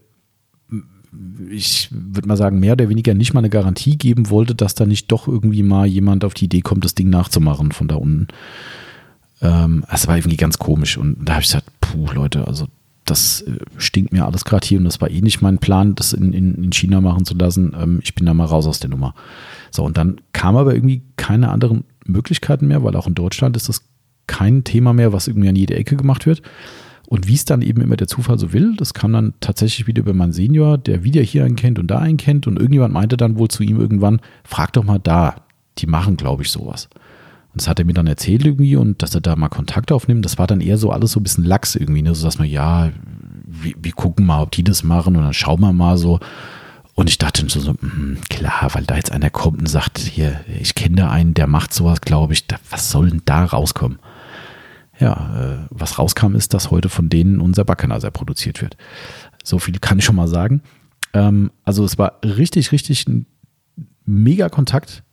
ich würde mal sagen, mehr oder weniger nicht mal eine Garantie geben wollte, dass da nicht doch irgendwie mal jemand auf die Idee kommt, das Ding nachzumachen von da unten. Ähm, es war irgendwie ganz komisch und da habe ich gesagt, puh, Leute, also das äh, stinkt mir alles gerade hier und das war eh nicht mein Plan, das in, in, in China machen zu lassen. Ähm, ich bin da mal raus aus der Nummer. So, und dann kam aber irgendwie keine anderen Möglichkeiten mehr, weil auch in Deutschland ist das kein Thema mehr, was irgendwie an jede Ecke gemacht wird. Und wie es dann eben immer der Zufall so will, das kam dann tatsächlich wieder über meinen Senior, der wieder hier einen kennt und da einen kennt. Und irgendjemand meinte dann wohl zu ihm irgendwann, frag doch mal da, die machen, glaube ich, sowas. Und das hat er mir dann erzählt irgendwie und dass er da mal Kontakt aufnimmt. Das war dann eher so alles so ein bisschen lax irgendwie, ne? so dass man, ja, wir, wir gucken mal, ob die das machen und dann schauen wir mal so. Und ich dachte so, so mh, klar, weil da jetzt einer kommt und sagt, hier, ich kenne da einen, der macht sowas, glaube ich, da, was soll denn da rauskommen? ja, äh, was rauskam, ist, dass heute von denen unser Backenaser produziert wird. So viel kann ich schon mal sagen. Ähm, also es war richtig, richtig ein mega Kontakt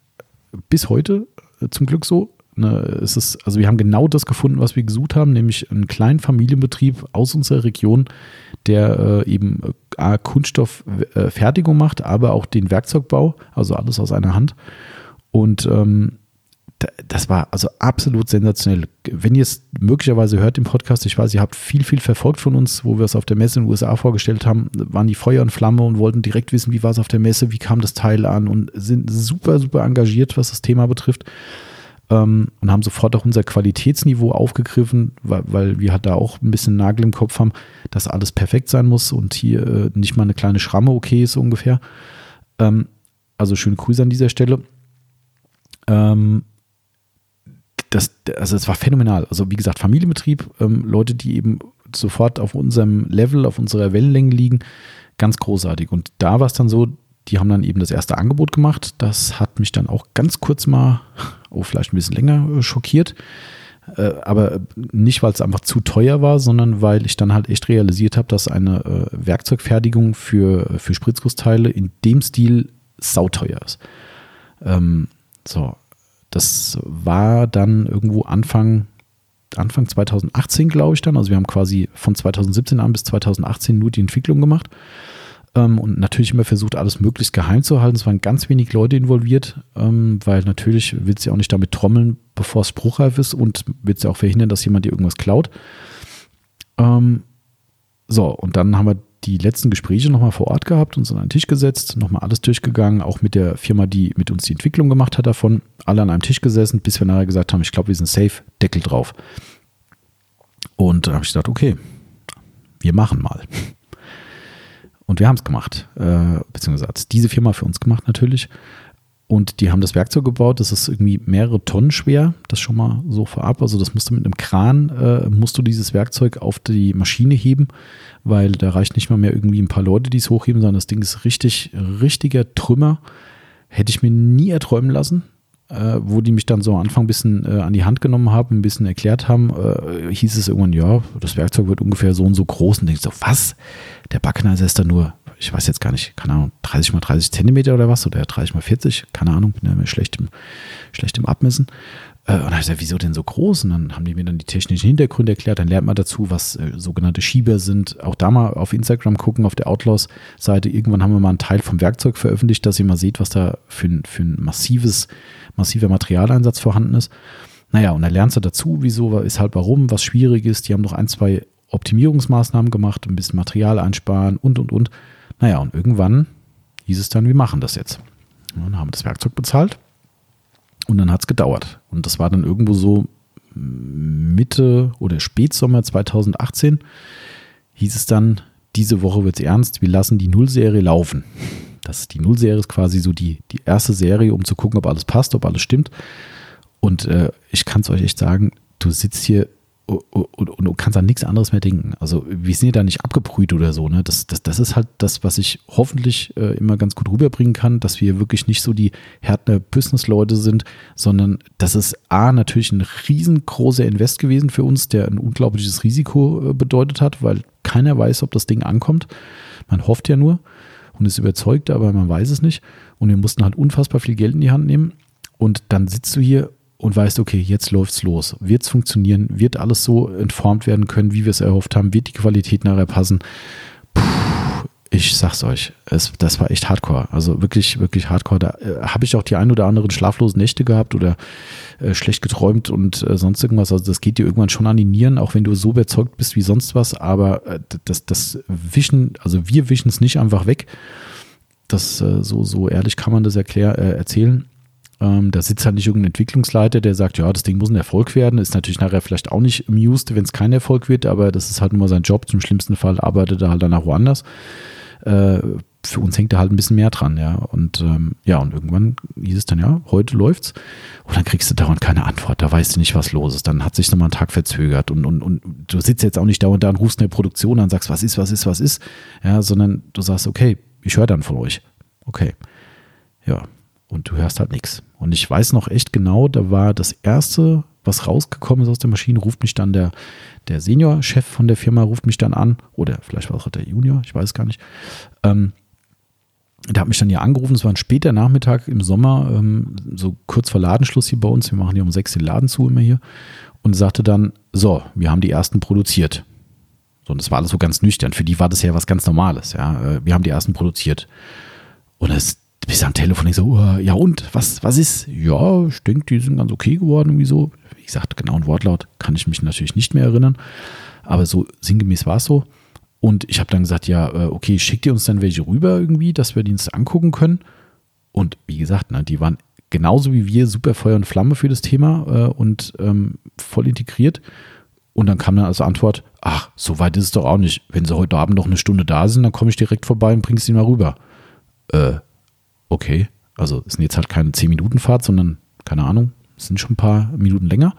bis heute äh, zum Glück so. Ne, es ist, also wir haben genau das gefunden, was wir gesucht haben, nämlich einen kleinen Familienbetrieb aus unserer Region, der äh, eben äh, Kunststofffertigung macht, aber auch den Werkzeugbau, also alles aus einer Hand. Und ähm, das war also absolut sensationell. Wenn ihr es möglicherweise hört im Podcast, ich weiß, ihr habt viel, viel verfolgt von uns, wo wir es auf der Messe in den USA vorgestellt haben, waren die Feuer und Flamme und wollten direkt wissen, wie war es auf der Messe, wie kam das Teil an und sind super, super engagiert, was das Thema betrifft. Ähm, und haben sofort auch unser Qualitätsniveau aufgegriffen, weil, weil wir halt da auch ein bisschen Nagel im Kopf haben, dass alles perfekt sein muss und hier äh, nicht mal eine kleine Schramme okay ist ungefähr. Ähm, also schöne Grüße an dieser Stelle. Ähm, das, also es war phänomenal. Also wie gesagt, Familienbetrieb, ähm, Leute, die eben sofort auf unserem Level, auf unserer Wellenlänge liegen, ganz großartig. Und da war es dann so, die haben dann eben das erste Angebot gemacht. Das hat mich dann auch ganz kurz mal, oh, vielleicht ein bisschen länger äh, schockiert. Äh, aber nicht, weil es einfach zu teuer war, sondern weil ich dann halt echt realisiert habe, dass eine äh, Werkzeugfertigung für, für Spritzgussteile in dem Stil sauteuer ist. Ähm, so, das war dann irgendwo Anfang, Anfang 2018, glaube ich dann. Also wir haben quasi von 2017 an bis 2018 nur die Entwicklung gemacht ähm, und natürlich immer versucht, alles möglichst geheim zu halten. Es waren ganz wenig Leute involviert, ähm, weil natürlich willst du ja auch nicht damit trommeln, bevor es spruchreif ist und willst ja auch verhindern, dass jemand dir irgendwas klaut. Ähm, so, und dann haben wir die letzten Gespräche nochmal vor Ort gehabt, uns an einen Tisch gesetzt, nochmal alles durchgegangen, auch mit der Firma, die mit uns die Entwicklung gemacht hat davon, alle an einem Tisch gesessen, bis wir nachher gesagt haben, ich glaube, wir sind safe, Deckel drauf. Und dann habe ich gesagt, okay, wir machen mal. Und wir haben es gemacht, äh, beziehungsweise hat diese Firma für uns gemacht natürlich. Und die haben das Werkzeug gebaut, das ist irgendwie mehrere Tonnen schwer, das schon mal so vorab. Also das musst du mit einem Kran, äh, musst du dieses Werkzeug auf die Maschine heben, weil da reicht nicht mal mehr irgendwie ein paar Leute, die es hochheben, sondern das Ding ist richtig, richtiger Trümmer. Hätte ich mir nie erträumen lassen. Äh, wo die mich dann so am Anfang ein bisschen äh, an die Hand genommen haben, ein bisschen erklärt haben, äh, hieß es irgendwann, ja, das Werkzeug wird ungefähr so und so groß. Und denkst so, was? Der Backneiser ist da nur ich weiß jetzt gar nicht, keine Ahnung, 30 mal 30 Zentimeter oder was, oder 30 mal 40, keine Ahnung, bin ja immer schlecht im, schlecht im Abmessen. Äh, und dann habe ich gesagt, wieso denn so groß? Und dann haben die mir dann die technischen Hintergründe erklärt. Dann lernt man dazu, was äh, sogenannte Schieber sind. Auch da mal auf Instagram gucken, auf der Outlaws-Seite. Irgendwann haben wir mal einen Teil vom Werkzeug veröffentlicht, dass ihr mal seht, was da für für ein massives, massiver Materialeinsatz vorhanden ist. Naja, und dann lernst du dazu, wieso, ist halt warum, was schwierig ist. Die haben noch ein, zwei Optimierungsmaßnahmen gemacht, ein bisschen Material einsparen und, und, und. Naja, und irgendwann hieß es dann, wir machen das jetzt. Und dann haben wir das Werkzeug bezahlt und dann hat es gedauert. Und das war dann irgendwo so Mitte oder Spätsommer 2018 hieß es dann, diese Woche wird es ernst, wir lassen die Nullserie laufen. Das die Nullserie ist quasi so die, die erste Serie, um zu gucken, ob alles passt, ob alles stimmt. Und äh, ich kann es euch echt sagen, du sitzt hier und, und, du kannst an nichts anderes mehr denken. Also wir sind ja da nicht abgebrüht oder so. Ne? Das, das, das ist halt das, was ich hoffentlich äh, immer ganz gut rüberbringen kann, dass wir wirklich nicht so die härten Business-Leute sind, sondern das ist A, natürlich ein riesengroßer Invest gewesen für uns, der ein unglaubliches Risiko äh, bedeutet hat, weil keiner weiß, ob das Ding ankommt. Man hofft ja nur und ist überzeugt, aber man weiß es nicht. Und wir mussten halt unfassbar viel Geld in die Hand nehmen. Und dann sitzt du hier und weißt, okay, jetzt läuft's los. Wird es funktionieren? Wird alles so entformt werden können, wie wir es erhofft haben? Wird die Qualität nachher passen? Puh, ich sag's euch, es, das war echt hardcore. Also wirklich, wirklich hardcore. Da äh, habe ich auch die ein oder anderen schlaflosen Nächte gehabt oder äh, schlecht geträumt und äh, sonst irgendwas. Also das geht dir irgendwann schon an die Nieren, auch wenn du so überzeugt bist wie sonst was. Aber äh, das, das Wischen, also wir wischen es nicht einfach weg. Das äh, so, so ehrlich kann man das erklär, äh, erzählen. Ähm, da sitzt halt nicht irgendein Entwicklungsleiter, der sagt, ja, das Ding muss ein Erfolg werden. Ist natürlich nachher vielleicht auch nicht amused, wenn es kein Erfolg wird, aber das ist halt nur sein Job. Zum schlimmsten Fall arbeitet er halt danach woanders. Äh, für uns hängt da halt ein bisschen mehr dran, ja. Und ähm, ja, und irgendwann hieß es dann, ja, heute läuft's. Und dann kriegst du dauernd keine Antwort, da weißt du nicht, was los ist. Dann hat sich nochmal ein Tag verzögert und, und, und du sitzt jetzt auch nicht dauernd da und rufst in der Produktion an und sagst, was ist, was ist, was ist, ja, sondern du sagst, okay, ich höre dann von euch. Okay. Ja, und du hörst halt nichts. Und ich weiß noch echt genau, da war das erste, was rausgekommen ist aus der Maschine, ruft mich dann der, der Senior-Chef von der Firma, ruft mich dann an, oder vielleicht war es auch der Junior, ich weiß gar nicht. Ähm, der hat mich dann hier angerufen, es war ein später Nachmittag im Sommer, ähm, so kurz vor Ladenschluss hier bei uns, wir machen hier um sechs den Laden zu immer hier, und sagte dann, so, wir haben die ersten produziert. So, und das war alles so ganz nüchtern, für die war das ja was ganz Normales, ja, äh, wir haben die ersten produziert. Und es bist am Telefon ich so, uh, ja und, was, was ist? Ja, ich denke, die sind ganz okay geworden, irgendwie so. Wie gesagt, genau ein Wortlaut kann ich mich natürlich nicht mehr erinnern, aber so sinngemäß war es so. Und ich habe dann gesagt, ja, äh, okay, schickt ihr uns dann welche rüber irgendwie, dass wir die uns angucken können. Und wie gesagt, ne, die waren genauso wie wir super Feuer und Flamme für das Thema äh, und ähm, voll integriert. Und dann kam dann als Antwort, ach, so weit ist es doch auch nicht. Wenn sie heute Abend noch eine Stunde da sind, dann komme ich direkt vorbei und bringe sie mal rüber. Äh, okay, also sind jetzt halt keine 10-Minuten-Fahrt, sondern, keine Ahnung, sind schon ein paar Minuten länger.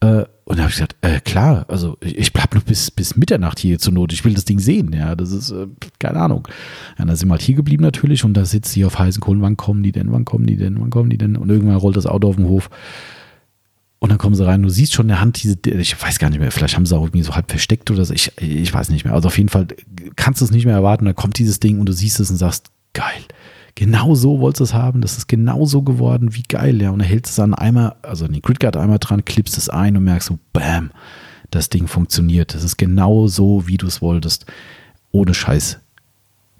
Äh, und da habe ich gesagt, äh, klar, also ich, bleibe nur bis, bis Mitternacht hier zur Not. Ich will das Ding sehen. Ja, das ist, äh, keine Ahnung. Ja, dann sind wir halt hier geblieben natürlich und da sitzt sie auf heißen Kohlen. Wann kommen die denn? Wann kommen die denn? Wann kommen die denn? Und irgendwann rollt das Auto auf den Hof. Und dann kommen sie rein. Du siehst schon in der Hand diese, ich weiß gar nicht mehr, vielleicht haben sie auch irgendwie so halb versteckt oder so. Ich, ich weiß nicht mehr. Also auf jeden Fall kannst du es nicht mehr erwarten. Da kommt dieses Ding und du siehst es und sagst, geil genau so wolltest du es haben, das ist genau so geworden, wie geil, ja. Und er hält es an einmal, also an den Gridguard einmal dran, klippst es ein und merkst so, bam, das Ding funktioniert. Das ist genau so, wie du es wolltest. Ohne Scheiß.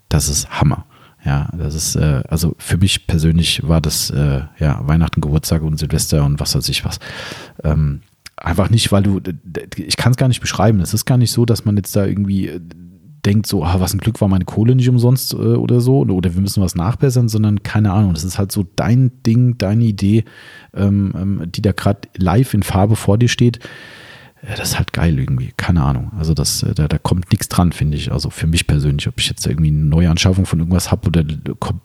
Das ist Hammer. Ja, das ist, äh, also für mich persönlich war das, äh, ja, Weihnachten, Geburtstag und Silvester und was weiß ich was. Ähm, einfach nicht, weil du, ich kann es gar nicht beschreiben. Es ist gar nicht so, dass man jetzt da irgendwie äh, denkt so, ah, was ein Glück war meine Kohle nicht umsonst äh, oder so, oder wir müssen was nachbessern, sondern keine Ahnung, das ist halt so dein Ding, deine Idee, ähm, ähm, die da gerade live in Farbe vor dir steht. Ja, das ist halt geil irgendwie, keine Ahnung. Also das, äh, da, da kommt nichts dran, finde ich. Also für mich persönlich, ob ich jetzt irgendwie eine neue Anschaffung von irgendwas habe oder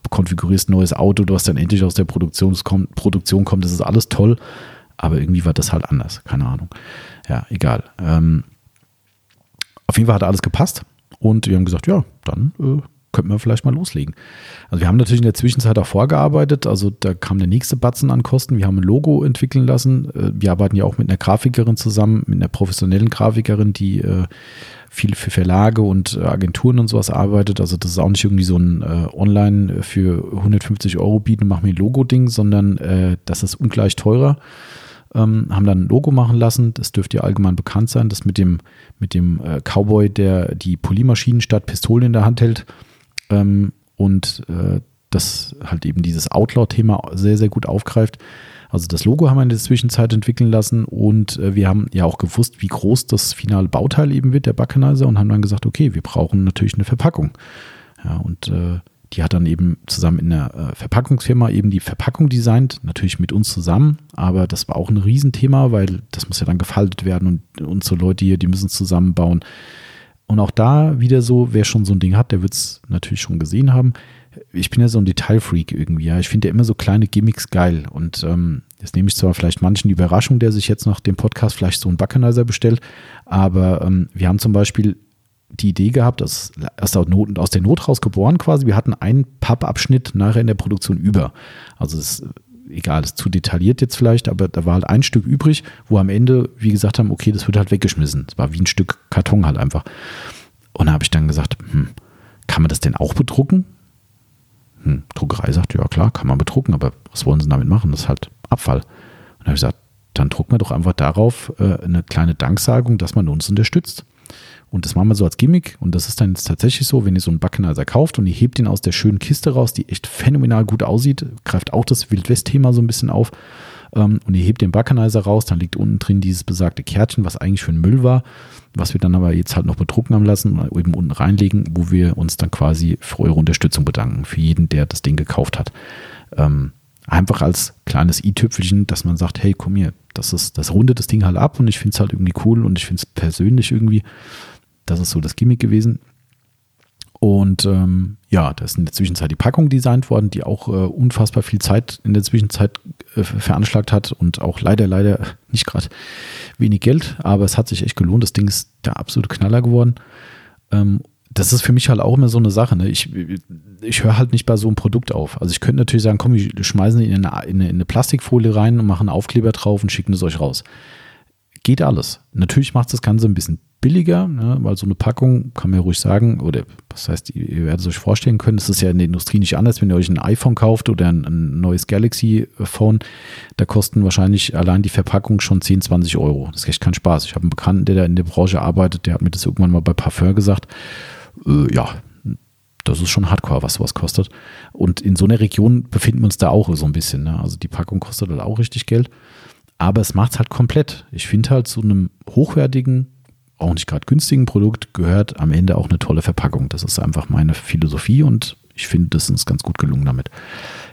konfigurierst ein neues Auto, was dann endlich aus der Produktion kommt, Produktion kommt, das ist alles toll. Aber irgendwie war das halt anders, keine Ahnung. Ja, egal. Ähm, auf jeden Fall hat alles gepasst. Und wir haben gesagt, ja, dann äh, könnten wir vielleicht mal loslegen. Also wir haben natürlich in der Zwischenzeit auch vorgearbeitet. Also da kam der nächste Batzen an Kosten. Wir haben ein Logo entwickeln lassen. Äh, wir arbeiten ja auch mit einer Grafikerin zusammen, mit einer professionellen Grafikerin, die äh, viel für Verlage und äh, Agenturen und sowas arbeitet. Also das ist auch nicht irgendwie so ein Online für 150 Euro bieten, mach mir ein Logo-Ding, sondern das ist ungleich teurer ähm, haben dann ein Logo machen lassen. Das dürfte ja allgemein bekannt sein, das mit dem, mit dem äh, Cowboy, der die Polymaschinen statt Pistolen in der Hand hält. Ähm, und äh, das halt eben dieses Outlaw-Thema sehr, sehr gut aufgreift. Also das Logo haben wir in der Zwischenzeit entwickeln lassen und äh, wir haben ja auch gewusst, wie groß das finale Bauteil eben wird, der Buckenizer, und haben dann gesagt, okay, wir brauchen natürlich eine Verpackung. Ja, und äh, die hat dann eben zusammen in der äh, Verpackungsfirma eben die Verpackung designt, natürlich mit uns zusammen, aber das war auch ein Riesenthema, weil das muss ja dann gefaltet werden und unsere Leute hier, die müssen es zusammenbauen. Und auch da wieder so, wer schon so ein Ding hat, der wird es natürlich schon gesehen haben. Ich bin ja so ein Detailfreak irgendwie, ja. Ich finde ja immer so kleine Gimmicks geil. Und ähm, Jetzt nehme ich zwar vielleicht manchen die Überraschung, der sich jetzt nach dem Podcast vielleicht so einen Backenizer bestellt, aber ähm, wir haben zum Beispiel die Idee gehabt, ist aus, Not, aus der Not raus geboren quasi. Wir hatten einen Pappabschnitt nachher in der Produktion über. Also es ist egal, ist zu detailliert jetzt vielleicht, aber da war halt ein Stück übrig, wo am Ende, wie gesagt haben, okay, das wird halt weggeschmissen. Es war wie ein Stück Karton halt einfach. Und da habe ich dann gesagt, hm, kann man das denn auch bedrucken? Hm, Druckerei sagt, ja klar, kann man bedrucken, aber was wollen sie damit machen? Das ist halt Abfall. Und da habe ich gesagt, dann drucken wir doch einfach darauf äh, eine kleine Danksagung, dass man uns unterstützt. Und das machen wir so als Gimmick. Und das ist dann jetzt tatsächlich so, wenn ihr so einen Backenizer kauft und ihr hebt ihn aus der schönen Kiste raus, die echt phänomenal gut aussieht, greift auch das Wildwest-Thema so ein bisschen auf. Ähm, und ihr hebt den Backenizer raus, dann liegt unten drin dieses besagte Kärtchen, was eigentlich für ein Müll war, was wir dann aber jetzt halt noch bedrucken haben lassen und eben unten reinlegen, wo wir uns dann quasi für eure Unterstützung bedanken, für jeden, der das Ding gekauft hat. Ähm, einfach als kleines i-Tüpfelchen, dass man sagt, hey, komm hier, das ist, das rundet das Ding halt ab und ich finde es halt irgendwie cool und ich finde es persönlich irgendwie das ist so das Gimmick gewesen. Und ähm, ja, da ist in der Zwischenzeit die Packung designt worden, die auch äh, unfassbar viel Zeit in der Zwischenzeit äh, veranschlagt hat und auch leider, leider nicht gerade wenig Geld, aber es hat sich echt gelohnt. Das Ding ist der absolute Knaller geworden. Ähm, das ist für mich halt auch immer so eine Sache. Ne? Ich, ich höre halt nicht bei so einem Produkt auf. Also ich könnte natürlich sagen, komm, wir schmeißen ihn in eine, in eine Plastikfolie rein und machen Aufkleber drauf und schicken es euch raus. Geht alles. Natürlich macht das Ganze ein bisschen billiger, ne, weil so eine Packung, kann man ja ruhig sagen, oder was heißt, ihr werdet es euch vorstellen können, es ist ja in der Industrie nicht anders, wenn ihr euch ein iPhone kauft oder ein, ein neues Galaxy Phone, da kosten wahrscheinlich allein die Verpackung schon 10, 20 Euro. Das ist echt kein Spaß. Ich habe einen Bekannten, der da in der Branche arbeitet, der hat mir das irgendwann mal bei Parfum gesagt. Äh, ja, das ist schon Hardcore, was sowas kostet. Und in so einer Region befinden wir uns da auch so ein bisschen. Ne? Also die Packung kostet halt auch richtig Geld. Aber es macht es halt komplett. Ich finde halt zu einem hochwertigen, auch nicht gerade günstigen Produkt gehört am Ende auch eine tolle Verpackung. Das ist einfach meine Philosophie und ich finde, das ist ganz gut gelungen damit.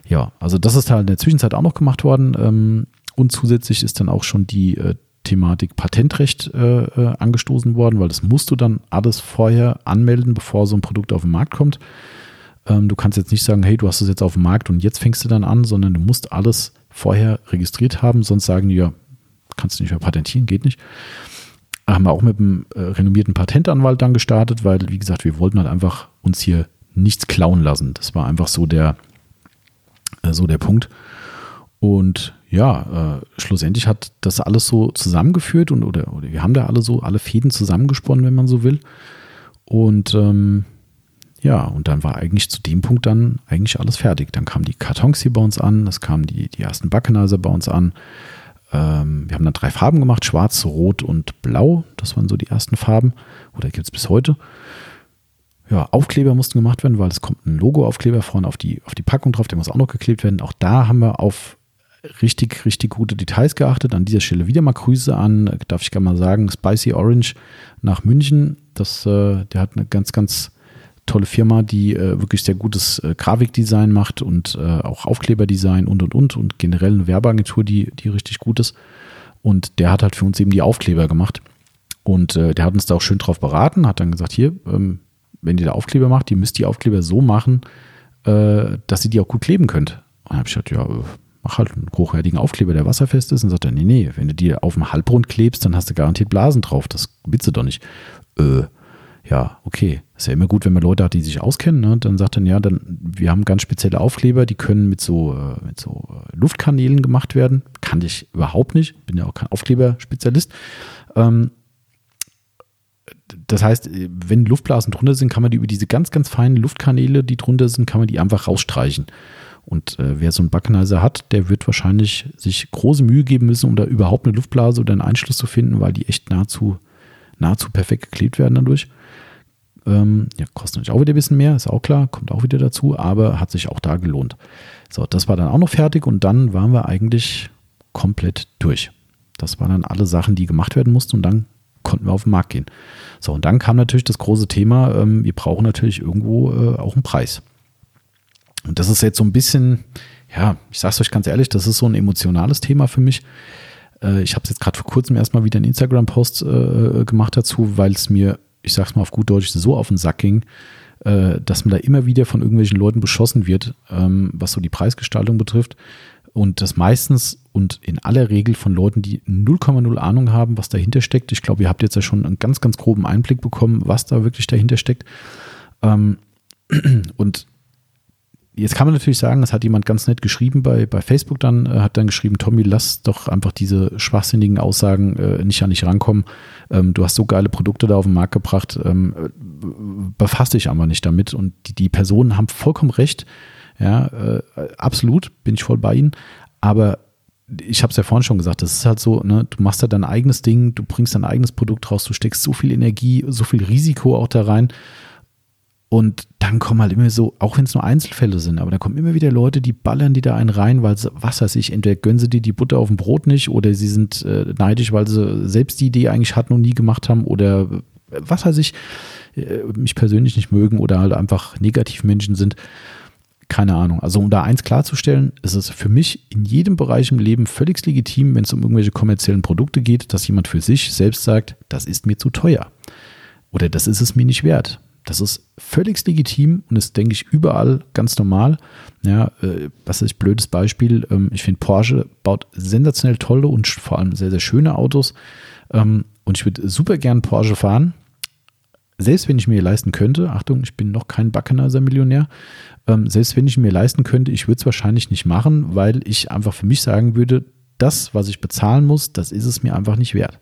Ja, also das ist halt in der Zwischenzeit auch noch gemacht worden ähm, und zusätzlich ist dann auch schon die äh, Thematik Patentrecht äh, äh, angestoßen worden, weil das musst du dann alles vorher anmelden, bevor so ein Produkt auf den Markt kommt. Ähm, du kannst jetzt nicht sagen, hey, du hast es jetzt auf dem Markt und jetzt fängst du dann an, sondern du musst alles vorher registriert haben, sonst sagen die ja, kannst du nicht mehr patentieren, geht nicht haben wir auch mit einem äh, renommierten Patentanwalt dann gestartet, weil, wie gesagt, wir wollten halt einfach uns hier nichts klauen lassen. Das war einfach so der, äh, so der Punkt. Und ja, äh, schlussendlich hat das alles so zusammengeführt und oder, oder wir haben da alle so alle Fäden zusammengesponnen, wenn man so will. Und ähm, ja, und dann war eigentlich zu dem Punkt dann eigentlich alles fertig. Dann kamen die Kartons hier bei uns an, es kamen die, die ersten Backenizer bei uns an. Ähm, wir haben dann drei Farben gemacht, schwarz, rot und blau. Das waren so die ersten Farben. Oder gibt es bis heute. Ja, Aufkleber mussten gemacht werden, weil es kommt ein Logo-Aufkleber vorne auf die, auf die Packung drauf, der muss auch noch geklebt werden. Auch da haben wir auf richtig, richtig gute Details geachtet. An dieser Stelle wieder mal Grüße an, darf ich gerne mal sagen, Spicy Orange nach München. Das, äh, der hat eine ganz, ganz tolle Firma, die äh, wirklich sehr gutes äh, Grafikdesign macht und äh, auch Aufkleberdesign und und und und generell eine Werbeagentur, die, die richtig gut ist. Und der hat halt für uns eben die Aufkleber gemacht. Und äh, der hat uns da auch schön drauf beraten, hat dann gesagt, hier, ähm, wenn ihr da Aufkleber macht, ihr müsst die Aufkleber so machen, äh, dass ihr die auch gut kleben könnt. Und dann habe ich gesagt, ja, äh, mach halt einen hochwertigen Aufkleber, der wasserfest ist. Und sagt er, nee, nee, wenn du die auf dem Halbrund klebst, dann hast du garantiert Blasen drauf. Das willst du doch nicht. Ja, okay. Ist ja immer gut, wenn man Leute hat, die sich auskennen. Ne? Dann sagt dann, ja, dann, wir haben ganz spezielle Aufkleber, die können mit so, äh, mit so äh, Luftkanälen gemacht werden. Kann ich überhaupt nicht. Bin ja auch kein Aufkleberspezialist. Ähm, das heißt, wenn Luftblasen drunter sind, kann man die über diese ganz, ganz feinen Luftkanäle, die drunter sind, kann man die einfach rausstreichen. Und äh, wer so einen Backenizer hat, der wird wahrscheinlich sich große Mühe geben müssen, um da überhaupt eine Luftblase oder einen Einschluss zu finden, weil die echt nahezu, nahezu perfekt geklebt werden dadurch. Ähm, ja, kostet natürlich auch wieder ein bisschen mehr, ist auch klar, kommt auch wieder dazu, aber hat sich auch da gelohnt. So, das war dann auch noch fertig und dann waren wir eigentlich komplett durch. Das waren dann alle Sachen, die gemacht werden mussten und dann konnten wir auf den Markt gehen. So, und dann kam natürlich das große Thema, ähm, wir brauchen natürlich irgendwo äh, auch einen Preis. Und das ist jetzt so ein bisschen, ja, ich sage es euch ganz ehrlich, das ist so ein emotionales Thema für mich. Äh, ich habe es jetzt gerade vor kurzem erstmal wieder einen Instagram-Post äh, gemacht dazu, weil es mir ich sag's mal auf gut Deutsch, so auf den Sack ging, äh, dass man da immer wieder von irgendwelchen Leuten beschossen wird, ähm, was so die Preisgestaltung betrifft. Und das meistens und in aller Regel von Leuten, die 0,0 Ahnung haben, was dahinter steckt. Ich glaube, ihr habt jetzt ja schon einen ganz, ganz groben Einblick bekommen, was da wirklich dahinter steckt. Ähm, und Jetzt kann man natürlich sagen, es hat jemand ganz nett geschrieben bei, bei Facebook dann, äh, hat dann geschrieben, Tommy, lass doch einfach diese schwachsinnigen Aussagen äh, nicht an dich rankommen. Ähm, du hast so geile Produkte da auf den Markt gebracht, ähm, befass dich aber nicht damit. Und die, die Personen haben vollkommen recht. Ja, äh, absolut, bin ich voll bei ihnen. Aber ich habe es ja vorhin schon gesagt, das ist halt so, ne, du machst da dein eigenes Ding, du bringst dein eigenes Produkt raus, du steckst so viel Energie, so viel Risiko auch da rein. Und dann kommen halt immer so, auch wenn es nur Einzelfälle sind, aber da kommen immer wieder Leute, die ballern die da einen rein, weil sie, was weiß ich, entweder gönnen sie dir die Butter auf dem Brot nicht oder sie sind äh, neidisch, weil sie selbst die Idee eigentlich hatten und nie gemacht haben oder äh, was weiß ich, äh, mich persönlich nicht mögen oder halt einfach Negativmenschen sind. Keine Ahnung. Also um da eins klarzustellen, ist es für mich in jedem Bereich im Leben völlig legitim, wenn es um irgendwelche kommerziellen Produkte geht, dass jemand für sich selbst sagt, das ist mir zu teuer. Oder das ist es mir nicht wert. Das ist völlig legitim und ist, denke ich, überall ganz normal. Ja, äh, was ist blödes Beispiel? Ähm, ich finde, Porsche baut sensationell tolle und vor allem sehr, sehr schöne Autos. Ähm, und ich würde super gern Porsche fahren. Selbst wenn ich mir leisten könnte, Achtung, ich bin noch kein Backenizer-Millionär, ähm, selbst wenn ich mir leisten könnte, ich würde es wahrscheinlich nicht machen, weil ich einfach für mich sagen würde, das, was ich bezahlen muss, das ist es mir einfach nicht wert.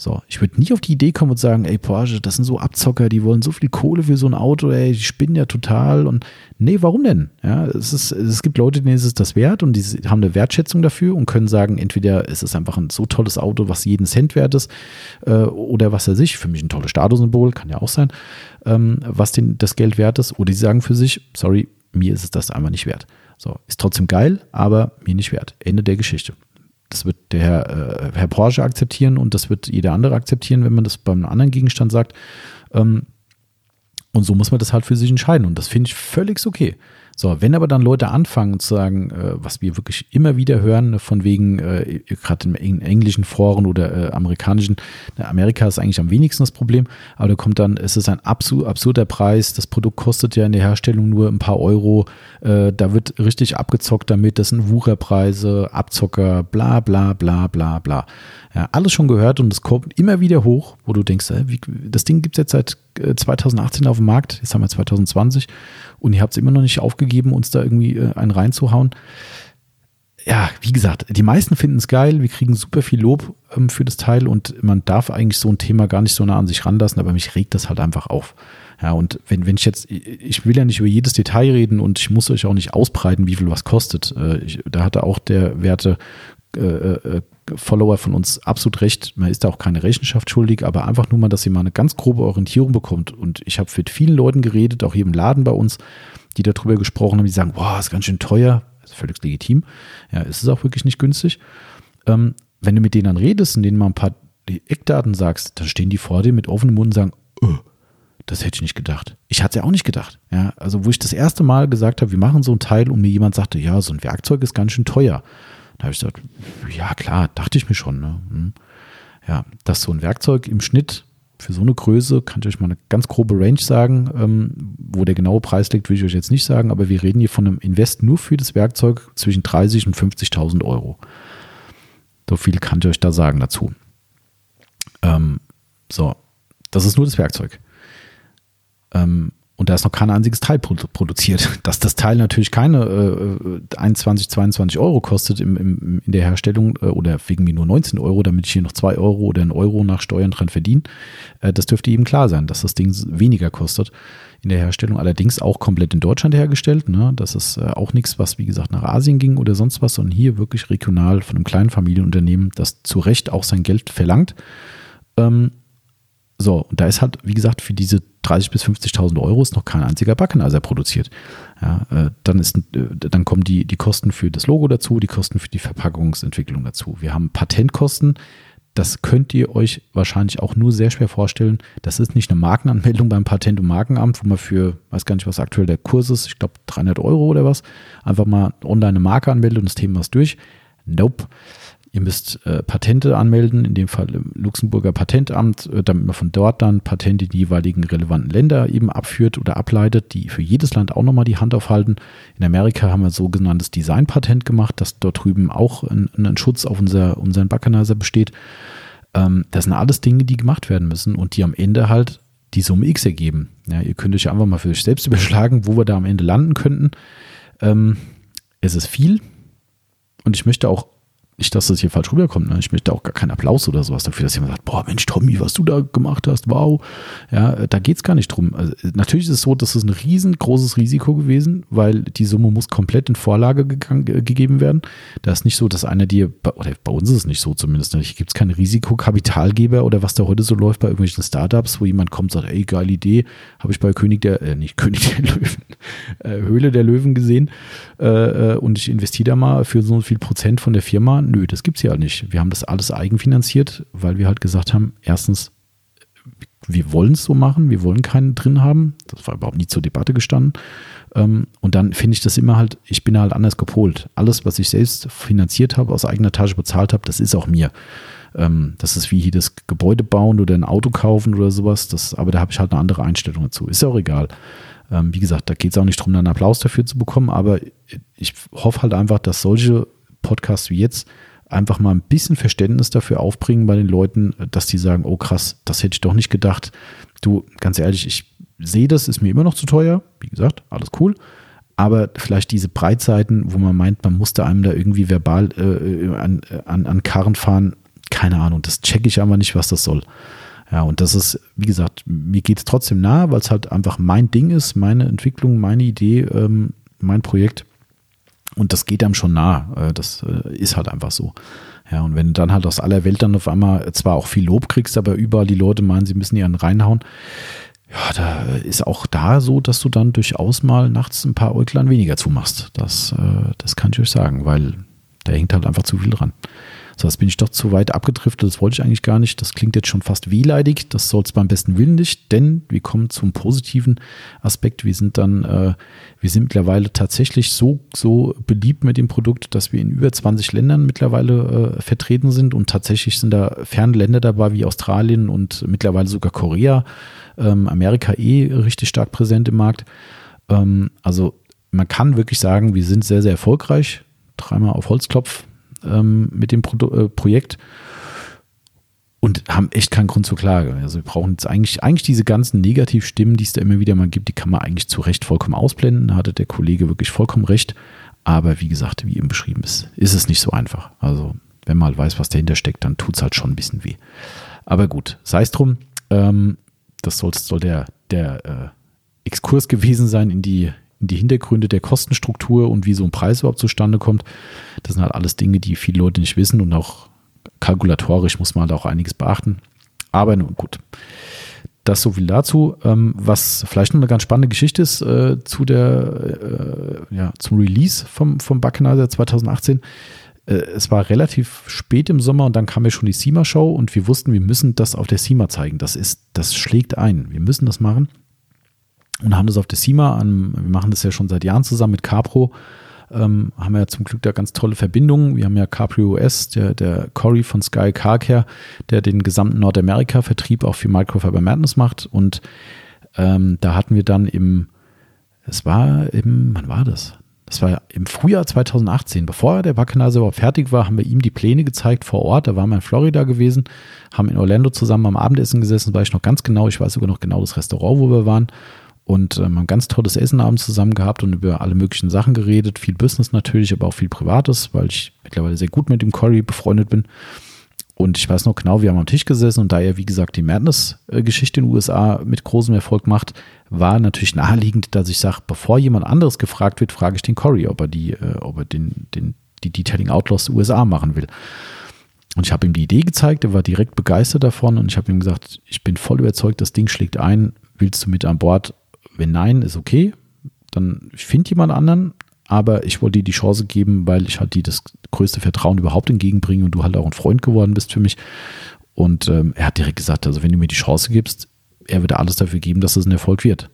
So, ich würde nie auf die Idee kommen und sagen, ey, Porsche, das sind so Abzocker, die wollen so viel Kohle für so ein Auto, ey, die spinnen ja total. Und nee, warum denn? Ja, es, ist, es gibt Leute, denen ist es das wert und die haben eine Wertschätzung dafür und können sagen, entweder ist es einfach ein so tolles Auto, was jeden Cent wert ist, äh, oder was er sich, für mich ein tolles Statussymbol, kann ja auch sein, ähm, was den, das Geld wert ist. Oder sie sagen für sich, sorry, mir ist es das einfach nicht wert. So, ist trotzdem geil, aber mir nicht wert. Ende der Geschichte. Das wird der Herr, äh, Herr Porsche akzeptieren und das wird jeder andere akzeptieren, wenn man das beim anderen Gegenstand sagt. Ähm, und so muss man das halt für sich entscheiden. Und das finde ich völlig okay. So, wenn aber dann Leute anfangen zu sagen, äh, was wir wirklich immer wieder hören, von wegen, äh, gerade in englischen Foren oder äh, amerikanischen, Amerika ist eigentlich am wenigsten das Problem, aber da kommt dann, es ist ein absurd, absurder Preis, das Produkt kostet ja in der Herstellung nur ein paar Euro, äh, da wird richtig abgezockt damit, das sind Wucherpreise, Abzocker, bla bla bla bla bla. Ja, alles schon gehört und es kommt immer wieder hoch, wo du denkst, wie, das Ding gibt es jetzt seit 2018 äh, auf dem Markt, jetzt haben wir 2020 und ihr habt es immer noch nicht aufgegeben, uns da irgendwie äh, einen reinzuhauen. Ja, wie gesagt, die meisten finden es geil, wir kriegen super viel Lob ähm, für das Teil und man darf eigentlich so ein Thema gar nicht so nah an sich ranlassen, aber mich regt das halt einfach auf. Ja, und wenn, wenn ich jetzt, ich will ja nicht über jedes Detail reden und ich muss euch auch nicht ausbreiten, wie viel was kostet. Äh, ich, da hatte auch der werte äh, äh, Follower von uns absolut recht. Man ist da auch keine Rechenschaft schuldig, aber einfach nur mal, dass ihr mal eine ganz grobe Orientierung bekommt. Und ich habe mit vielen Leuten geredet, auch hier im Laden bei uns, die darüber gesprochen haben, die sagen, wow, ist ganz schön teuer. Das ist völlig legitim. Ja, ist es auch wirklich nicht günstig. Ähm, wenn du mit denen dann redest und denen mal ein paar Eckdaten sagst, dann stehen die vor dir mit offenem Mund und sagen, oh, das hätte ich nicht gedacht. Ich hatte es ja auch nicht gedacht. Ja, also wo ich das erste Mal gesagt habe, wir machen so ein Teil und mir jemand sagte, ja, so ein Werkzeug ist ganz schön teuer. Da habe ich gesagt, ja klar, dachte ich mir schon. Ne? Hm. Ja, dass so ein Werkzeug im Schnitt für so eine Größe, kann ich euch mal eine ganz grobe Range sagen. Ähm, wo der genaue Preis liegt, will ich euch jetzt nicht sagen, aber wir reden hier von einem Invest nur für das Werkzeug zwischen 30 und 50.000 Euro. So viel kann ich euch da sagen dazu. Ähm, so, das ist nur das Werkzeug. Ähm, und da ist noch kein einziges Teil produziert. Dass das Teil natürlich keine äh, 21, 22 Euro kostet im, im, in der Herstellung äh, oder wegen mir nur 19 Euro, damit ich hier noch 2 Euro oder 1 Euro nach Steuern dran verdiene, äh, das dürfte eben klar sein, dass das Ding weniger kostet in der Herstellung. Allerdings auch komplett in Deutschland hergestellt. Ne? Das ist äh, auch nichts, was wie gesagt nach Asien ging oder sonst was, sondern hier wirklich regional von einem kleinen Familienunternehmen, das zu Recht auch sein Geld verlangt. Ähm, so, und da ist halt, wie gesagt, für diese 30.000 bis 50.000 Euro ist noch kein einziger Backeneiser produziert. Ja, äh, dann, ist, äh, dann kommen die, die Kosten für das Logo dazu, die Kosten für die Verpackungsentwicklung dazu. Wir haben Patentkosten. Das könnt ihr euch wahrscheinlich auch nur sehr schwer vorstellen. Das ist nicht eine Markenanmeldung beim Patent- und Markenamt, wo man für, weiß gar nicht, was aktuell der Kurs ist, ich glaube 300 Euro oder was, einfach mal online eine Marke anmeldet und das Thema ist durch. Nope Ihr müsst äh, Patente anmelden, in dem Fall im Luxemburger Patentamt, äh, damit man von dort dann Patente in die jeweiligen relevanten Länder eben abführt oder ableitet, die für jedes Land auch nochmal die Hand aufhalten. In Amerika haben wir sogenanntes Designpatent gemacht, dass dort drüben auch ein, ein Schutz auf unser, unseren Baccanizer besteht. Ähm, das sind alles Dinge, die gemacht werden müssen und die am Ende halt die Summe X ergeben. Ja, ihr könnt euch einfach mal für euch selbst überschlagen, wo wir da am Ende landen könnten. Ähm, es ist viel und ich möchte auch nicht, dass das hier falsch rüberkommt. Ne? Ich möchte auch gar keinen Applaus oder sowas dafür, dass jemand sagt, boah, Mensch, Tommy, was du da gemacht hast, wow. Ja, da geht es gar nicht drum. Also, natürlich ist es so, dass es ein riesengroßes Risiko gewesen, weil die Summe muss komplett in Vorlage gegangen, gegeben werden. Da ist nicht so, dass einer dir, oder bei uns ist es nicht so zumindest, ne? gibt es keine Risikokapitalgeber oder was da heute so läuft bei irgendwelchen Startups, wo jemand kommt und sagt, ey, geile Idee, habe ich bei König der, äh, nicht König der Löwen, äh, Höhle der Löwen gesehen äh, äh und ich investiere da mal für so viel Prozent von der Firma Nö, das gibt es ja nicht. Wir haben das alles eigenfinanziert, weil wir halt gesagt haben, erstens, wir wollen es so machen, wir wollen keinen drin haben. Das war überhaupt nie zur Debatte gestanden. Ähm, und dann finde ich das immer halt, ich bin halt anders gepolt. Alles, was ich selbst finanziert habe, aus eigener Tasche bezahlt habe, das ist auch mir. Ähm, das ist wie hier das Gebäude bauen oder ein Auto kaufen oder sowas. Das, aber da habe ich halt eine andere Einstellung dazu. Ist ja auch egal. Ähm, wie gesagt, da geht es auch nicht darum, einen Applaus dafür zu bekommen, aber ich hoffe halt einfach, dass solche Podcasts wie jetzt einfach mal ein bisschen Verständnis dafür aufbringen bei den Leuten, dass die sagen, oh krass, das hätte ich doch nicht gedacht. Du, ganz ehrlich, ich sehe das, ist mir immer noch zu teuer. Wie gesagt, alles cool. Aber vielleicht diese Breitseiten, wo man meint, man musste einem da irgendwie verbal äh, an, an, an Karren fahren, keine Ahnung, das checke ich einfach nicht, was das soll. Ja, und das ist, wie gesagt, mir geht es trotzdem nahe, weil es halt einfach mein Ding ist, meine Entwicklung, meine Idee, ähm, mein Projekt. Und das geht einem schon nah. Äh, das äh, ist halt einfach so. Ja, und wenn du dann halt aus aller Welt dann auf einmal zwar auch viel Lob kriegst, aber überall die Leute meinen, sie müssen ihren reinhauen, ja, da ist auch da so, dass du dann durchaus mal nachts ein paar Äuglein weniger zumachst. Das, äh, das kann ich euch sagen, weil da hängt halt einfach zu viel dran. So, jetzt bin ich doch zu weit abgedriftet, das wollte ich eigentlich gar nicht. Das klingt jetzt schon fast wehleidig, das soll es beim besten Willen nicht, denn wir kommen zum positiven Aspekt. Wir sind dann, äh, wir sind mittlerweile tatsächlich so, so beliebt mit dem Produkt, dass wir in über 20 Ländern mittlerweile äh, vertreten sind und tatsächlich sind da ferne Länder dabei wie Australien und mittlerweile sogar Korea, ähm, Amerika eh richtig stark präsent im Markt. Ähm, also man kann wirklich sagen, wir sind sehr, sehr erfolgreich. Dreimal auf Holzklopf ähm, mit dem Pro äh, Projekt und haben echt keinen Grund zur Klage. Also wir brauchen jetzt eigentlich, eigentlich diese ganzen Negativstimmen, die es da immer wieder mal gibt, die kann man eigentlich zu Recht vollkommen ausblenden. Da hatte der Kollege wirklich vollkommen recht. Aber wie gesagt, wie ihm beschrieben ist, ist es nicht so einfach. Also wenn man weiß, was dahinter steckt, dann tut es halt schon ein bisschen weh. Aber gut, sei es drum. Ähm, das soll, soll der, der äh, Exkurs gewesen sein in die, die Hintergründe der Kostenstruktur und wie so ein Preis überhaupt zustande kommt. Das sind halt alles Dinge, die viele Leute nicht wissen und auch kalkulatorisch muss man halt auch einiges beachten. Aber nun gut. Das so viel dazu. Ähm, was vielleicht noch eine ganz spannende Geschichte ist äh, zu der, äh, ja, zum Release vom, vom Buckenizer 2018. Äh, es war relativ spät im Sommer und dann kam ja schon die SEMA-Show und wir wussten, wir müssen das auf der SEMA zeigen. Das ist, das schlägt ein. Wir müssen das machen und haben das auf der CIMA, an, wir machen das ja schon seit Jahren zusammen mit Capro, ähm, haben ja zum Glück da ganz tolle Verbindungen. Wir haben ja Caprio OS, der, der Cory von Sky Carcare, der den gesamten Nordamerika-Vertrieb auch für Microfiber Madness macht. Und ähm, da hatten wir dann im, es war im, wann war das? Das war im Frühjahr 2018, bevor der Bacchanase überhaupt fertig war, haben wir ihm die Pläne gezeigt vor Ort. Da waren wir in Florida gewesen, haben in Orlando zusammen am Abendessen gesessen, weiß ich noch ganz genau, ich weiß sogar noch genau das Restaurant, wo wir waren und ähm, haben ganz tolles Essen abends zusammen gehabt und über alle möglichen Sachen geredet. Viel Business natürlich, aber auch viel Privates, weil ich mittlerweile sehr gut mit dem Cory befreundet bin. Und ich weiß noch genau, wir haben am Tisch gesessen und da er, wie gesagt, die Madness-Geschichte in den USA mit großem Erfolg macht, war natürlich naheliegend, dass ich sage, bevor jemand anderes gefragt wird, frage ich den Cory, ob er die, äh, ob er den, den, die Detailing Outlaws USA machen will. Und ich habe ihm die Idee gezeigt, er war direkt begeistert davon und ich habe ihm gesagt, ich bin voll überzeugt, das Ding schlägt ein, willst du mit an Bord? Wenn nein, ist okay. Dann finde jemand anderen. Aber ich wollte dir die Chance geben, weil ich halt dir das größte Vertrauen überhaupt entgegenbringe und du halt auch ein Freund geworden bist für mich. Und ähm, er hat direkt gesagt, also wenn du mir die Chance gibst, er würde alles dafür geben, dass es ein Erfolg wird.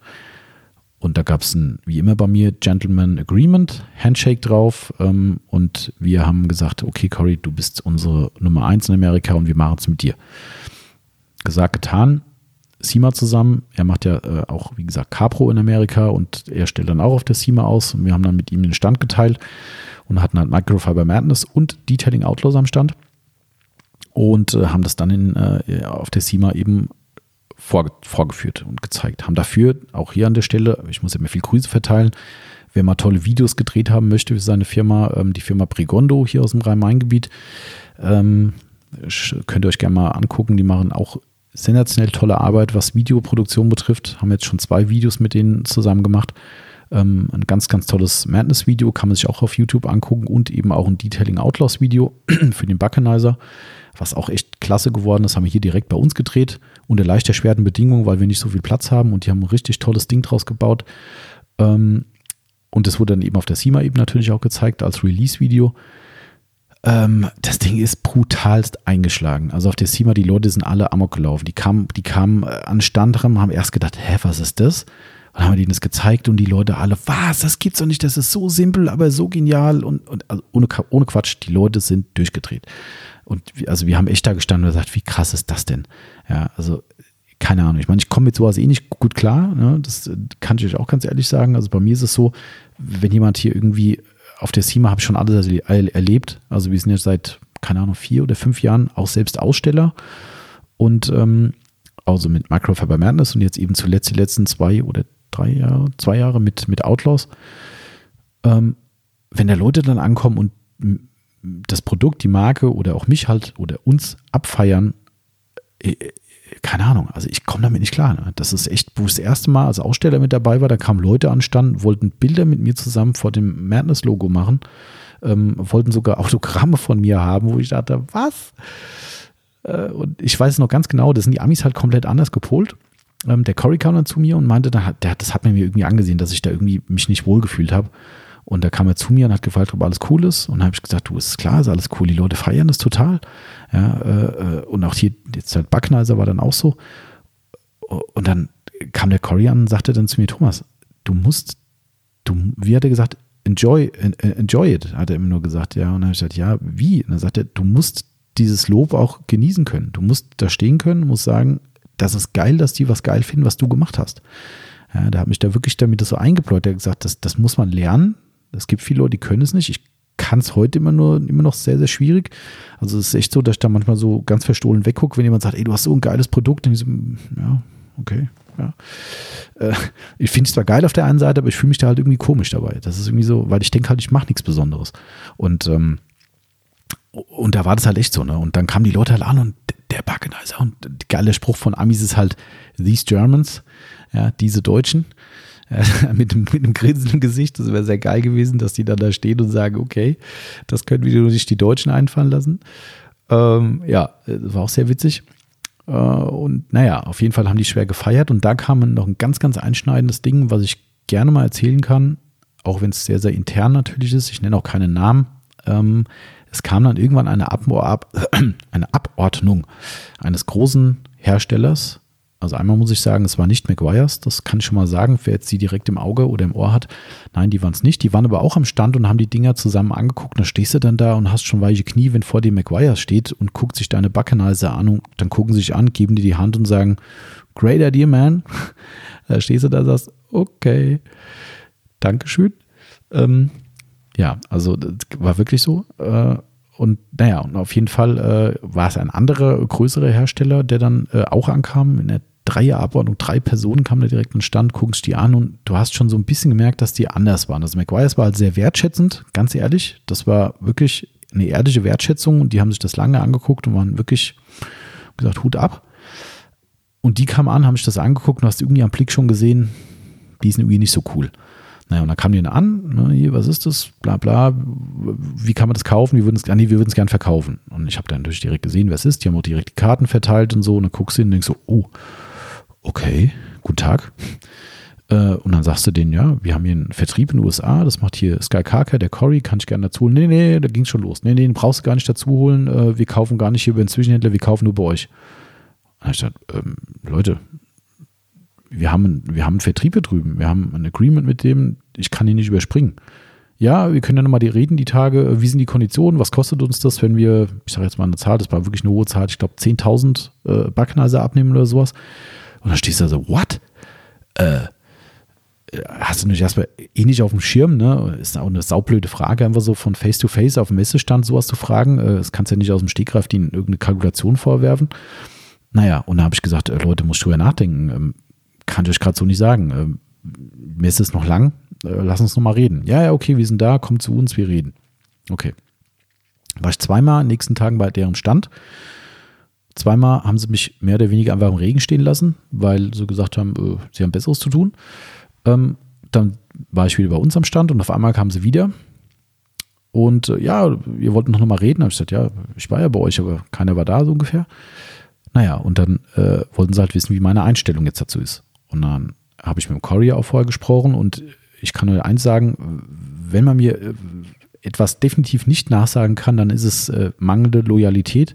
und da gab es ein, wie immer bei mir, Gentleman Agreement, Handshake drauf. Ähm, und wir haben gesagt, okay, Cory, du bist unsere Nummer eins in Amerika und wir machen es mit dir. Gesagt, getan. SEMA zusammen. Er macht ja äh, auch, wie gesagt, Capro in Amerika und er stellt dann auch auf der SEMA aus. Und wir haben dann mit ihm den Stand geteilt und hatten halt Microfiber Madness und Detailing Outlaws am Stand und äh, haben das dann in, äh, auf der SEMA eben vorge vorgeführt und gezeigt. Haben dafür auch hier an der Stelle, ich muss ja mir viel Grüße verteilen, wer mal tolle Videos gedreht haben möchte für seine Firma, ähm, die Firma Pregondo hier aus dem Rhein-Main-Gebiet, ähm, könnt ihr euch gerne mal angucken. Die machen auch sensationell tolle Arbeit, was Videoproduktion betrifft. Haben jetzt schon zwei Videos mit denen zusammen gemacht. Ähm, ein ganz, ganz tolles Madness-Video kann man sich auch auf YouTube angucken und eben auch ein Detailing Outlaws-Video für den Buckenizer, was auch echt klasse geworden ist. Haben wir hier direkt bei uns gedreht unter leicht erschwerten Bedingungen, weil wir nicht so viel Platz haben und die haben ein richtig tolles Ding draus gebaut. Ähm, und das wurde dann eben auf der SEMA eben natürlich auch gezeigt als Release-Video. Ähm, das Ding ist brutalst eingeschlagen. Also auf der SEMA, die Leute sind alle amok gelaufen. Die kamen, die kamen äh, an Stand ran, haben erst gedacht, hä, was ist das? Und haben denen das gezeigt und die Leute alle, was, das gibt's doch nicht, das ist so simpel, aber so genial und, und also ohne, ohne Quatsch, die Leute sind durchgedreht. Und also wir haben echt da gestanden und gesagt, wie krass ist das denn? Ja, also keine Ahnung. Ich meine, ich komme mit sowas eh nicht gut klar. Ne? Das kann ich euch auch ganz ehrlich sagen. Also bei mir ist es so, wenn jemand hier irgendwie auf der SEMA habe ich schon alles erlebt. Also wir sind jetzt seit, keine Ahnung, vier oder fünf Jahren auch selbst Aussteller und ähm, also mit Microfiber Madness und jetzt eben zuletzt die letzten zwei oder drei Jahre, zwei Jahre mit, mit Outlaws. Ähm, wenn da Leute dann ankommen und das Produkt, die Marke oder auch mich halt oder uns abfeiern, äh, keine Ahnung, also ich komme damit nicht klar. Ne? Das ist echt, wo ich das erste Mal als Aussteller mit dabei war, da kamen Leute anstanden, wollten Bilder mit mir zusammen vor dem Madness-Logo machen, ähm, wollten sogar Autogramme von mir haben, wo ich dachte, was? Äh, und ich weiß noch ganz genau, das sind die Amis halt komplett anders gepolt. Ähm, der Cory kam dann zu mir und meinte, der, das hat mir irgendwie angesehen, dass ich da irgendwie mich nicht wohlgefühlt habe. Und da kam er zu mir und hat gefragt, ob alles cool ist. Und habe ich gesagt, du, ist klar, ist alles cool. Die Leute feiern das total. Ja, äh, äh und auch hier, jetzt halt Backneiser war dann auch so. Und dann kam der Cory an und sagte dann zu mir, Thomas, du musst, du, wie hat er gesagt, enjoy, enjoy it, hat er immer nur gesagt, ja. Und dann habe ich gesagt, ja, wie? Und dann sagte er, du musst dieses Lob auch genießen können. Du musst da stehen können, musst sagen, das ist geil, dass die was geil finden, was du gemacht hast. Ja, da hat mich da wirklich damit so eingepläut. Der hat gesagt, das, das muss man lernen, es gibt viele Leute, die können es nicht. Ich kann es heute immer nur immer noch sehr, sehr schwierig. Also es ist echt so, dass ich da manchmal so ganz verstohlen weggucke, wenn jemand sagt, ey, du hast so ein geiles Produkt. So, hm, ja, okay. Ja. Äh, ich finde es zwar geil auf der einen Seite, aber ich fühle mich da halt irgendwie komisch dabei. Das ist irgendwie so, weil ich denke halt, ich mache nichts Besonderes. Und, ähm, und da war das halt echt so, ne? Und dann kamen die Leute halt an und der Backenizer und der geile Spruch von Amis ist halt, these Germans, ja, diese Deutschen. mit, mit einem Grinsen im Gesicht. Das wäre sehr geil gewesen, dass die dann da stehen und sagen, okay, das können wir sich die Deutschen einfallen lassen. Ähm, ja, das war auch sehr witzig. Äh, und naja, auf jeden Fall haben die schwer gefeiert. Und da kam noch ein ganz, ganz einschneidendes Ding, was ich gerne mal erzählen kann, auch wenn es sehr, sehr intern natürlich ist. Ich nenne auch keinen Namen. Ähm, es kam dann irgendwann eine, Ab eine Abordnung eines großen Herstellers also einmal muss ich sagen, es war nicht McGuire's, das kann ich schon mal sagen, wer jetzt die direkt im Auge oder im Ohr hat. Nein, die waren es nicht. Die waren aber auch am Stand und haben die Dinger zusammen angeguckt. Da stehst du dann da und hast schon weiche Knie, wenn vor dir McGuire's steht und guckt sich deine Backenhalse an und dann gucken sie sich an, geben dir die Hand und sagen, great idea, man. da stehst du da und sagst, okay, Dankeschön. Ähm, ja, also das war wirklich so. Äh, und naja, und auf jeden Fall äh, war es ein anderer, größerer Hersteller, der dann äh, auch ankam. In der Dreierabordnung, drei Personen kamen da direkt in den Stand, guckst die an und du hast schon so ein bisschen gemerkt, dass die anders waren. Also McGuire's war halt sehr wertschätzend, ganz ehrlich. Das war wirklich eine ehrliche Wertschätzung und die haben sich das lange angeguckt und waren wirklich gesagt, Hut ab. Und die kamen an, haben sich das angeguckt und hast irgendwie am Blick schon gesehen, die sind irgendwie nicht so cool. Naja, und dann kam die dann an, ne, hier, was ist das, bla bla, wie kann man das kaufen, wir würden es, ah, nee, wir verkaufen. Und ich habe dann natürlich direkt gesehen, wer es ist, die haben auch direkt die Karten verteilt und so, und dann guckst du hin und denkst so, oh, okay, guten Tag. Äh, und dann sagst du denen, ja, wir haben hier einen Vertrieb in den USA, das macht hier Sky Carker, der Cory, kann ich gerne dazu holen. Nee, nee, da ging schon los. Nee, nee, den brauchst du gar nicht dazu holen, äh, wir kaufen gar nicht hier über den Zwischenhändler, wir kaufen nur bei euch. Und ich gesagt, ähm, Leute, wir haben, wir haben einen Vertrieb hier drüben, wir haben ein Agreement mit dem, ich kann ihn nicht überspringen. Ja, wir können ja nochmal die reden, die Tage, wie sind die Konditionen, was kostet uns das, wenn wir, ich sage jetzt mal eine Zahl, das war wirklich eine hohe Zahl, ich glaube 10.000 äh, Backneiser abnehmen oder sowas. Und dann stehst du da so, what? Äh, hast du nicht erstmal eh nicht auf dem Schirm, ne? Ist auch eine saublöde Frage, einfach so von Face to Face auf dem Messestand sowas zu fragen. Äh, das kannst du ja nicht aus dem Stegreif die in irgendeine Kalkulation vorwerfen. Naja, und da habe ich gesagt, äh, Leute, muss ich drüber nachdenken. Kann ich euch gerade so nicht sagen. Ähm, mir ist es noch lang, äh, lass uns noch mal reden. Ja, ja, okay, wir sind da, kommt zu uns, wir reden. Okay. War ich zweimal in den nächsten Tagen bei deren Stand. Zweimal haben sie mich mehr oder weniger einfach im Regen stehen lassen, weil sie gesagt haben, äh, sie haben Besseres zu tun. Ähm, dann war ich wieder bei uns am Stand und auf einmal kamen sie wieder. Und äh, ja, wir wollten noch mal reden. Da ich gesagt, ja, ich war ja bei euch, aber keiner war da so ungefähr. Naja, und dann äh, wollten sie halt wissen, wie meine Einstellung jetzt dazu ist. Und dann habe ich mit dem Corey auch vorher gesprochen und ich kann nur eins sagen, wenn man mir äh, etwas definitiv nicht nachsagen kann, dann ist es äh, mangelnde Loyalität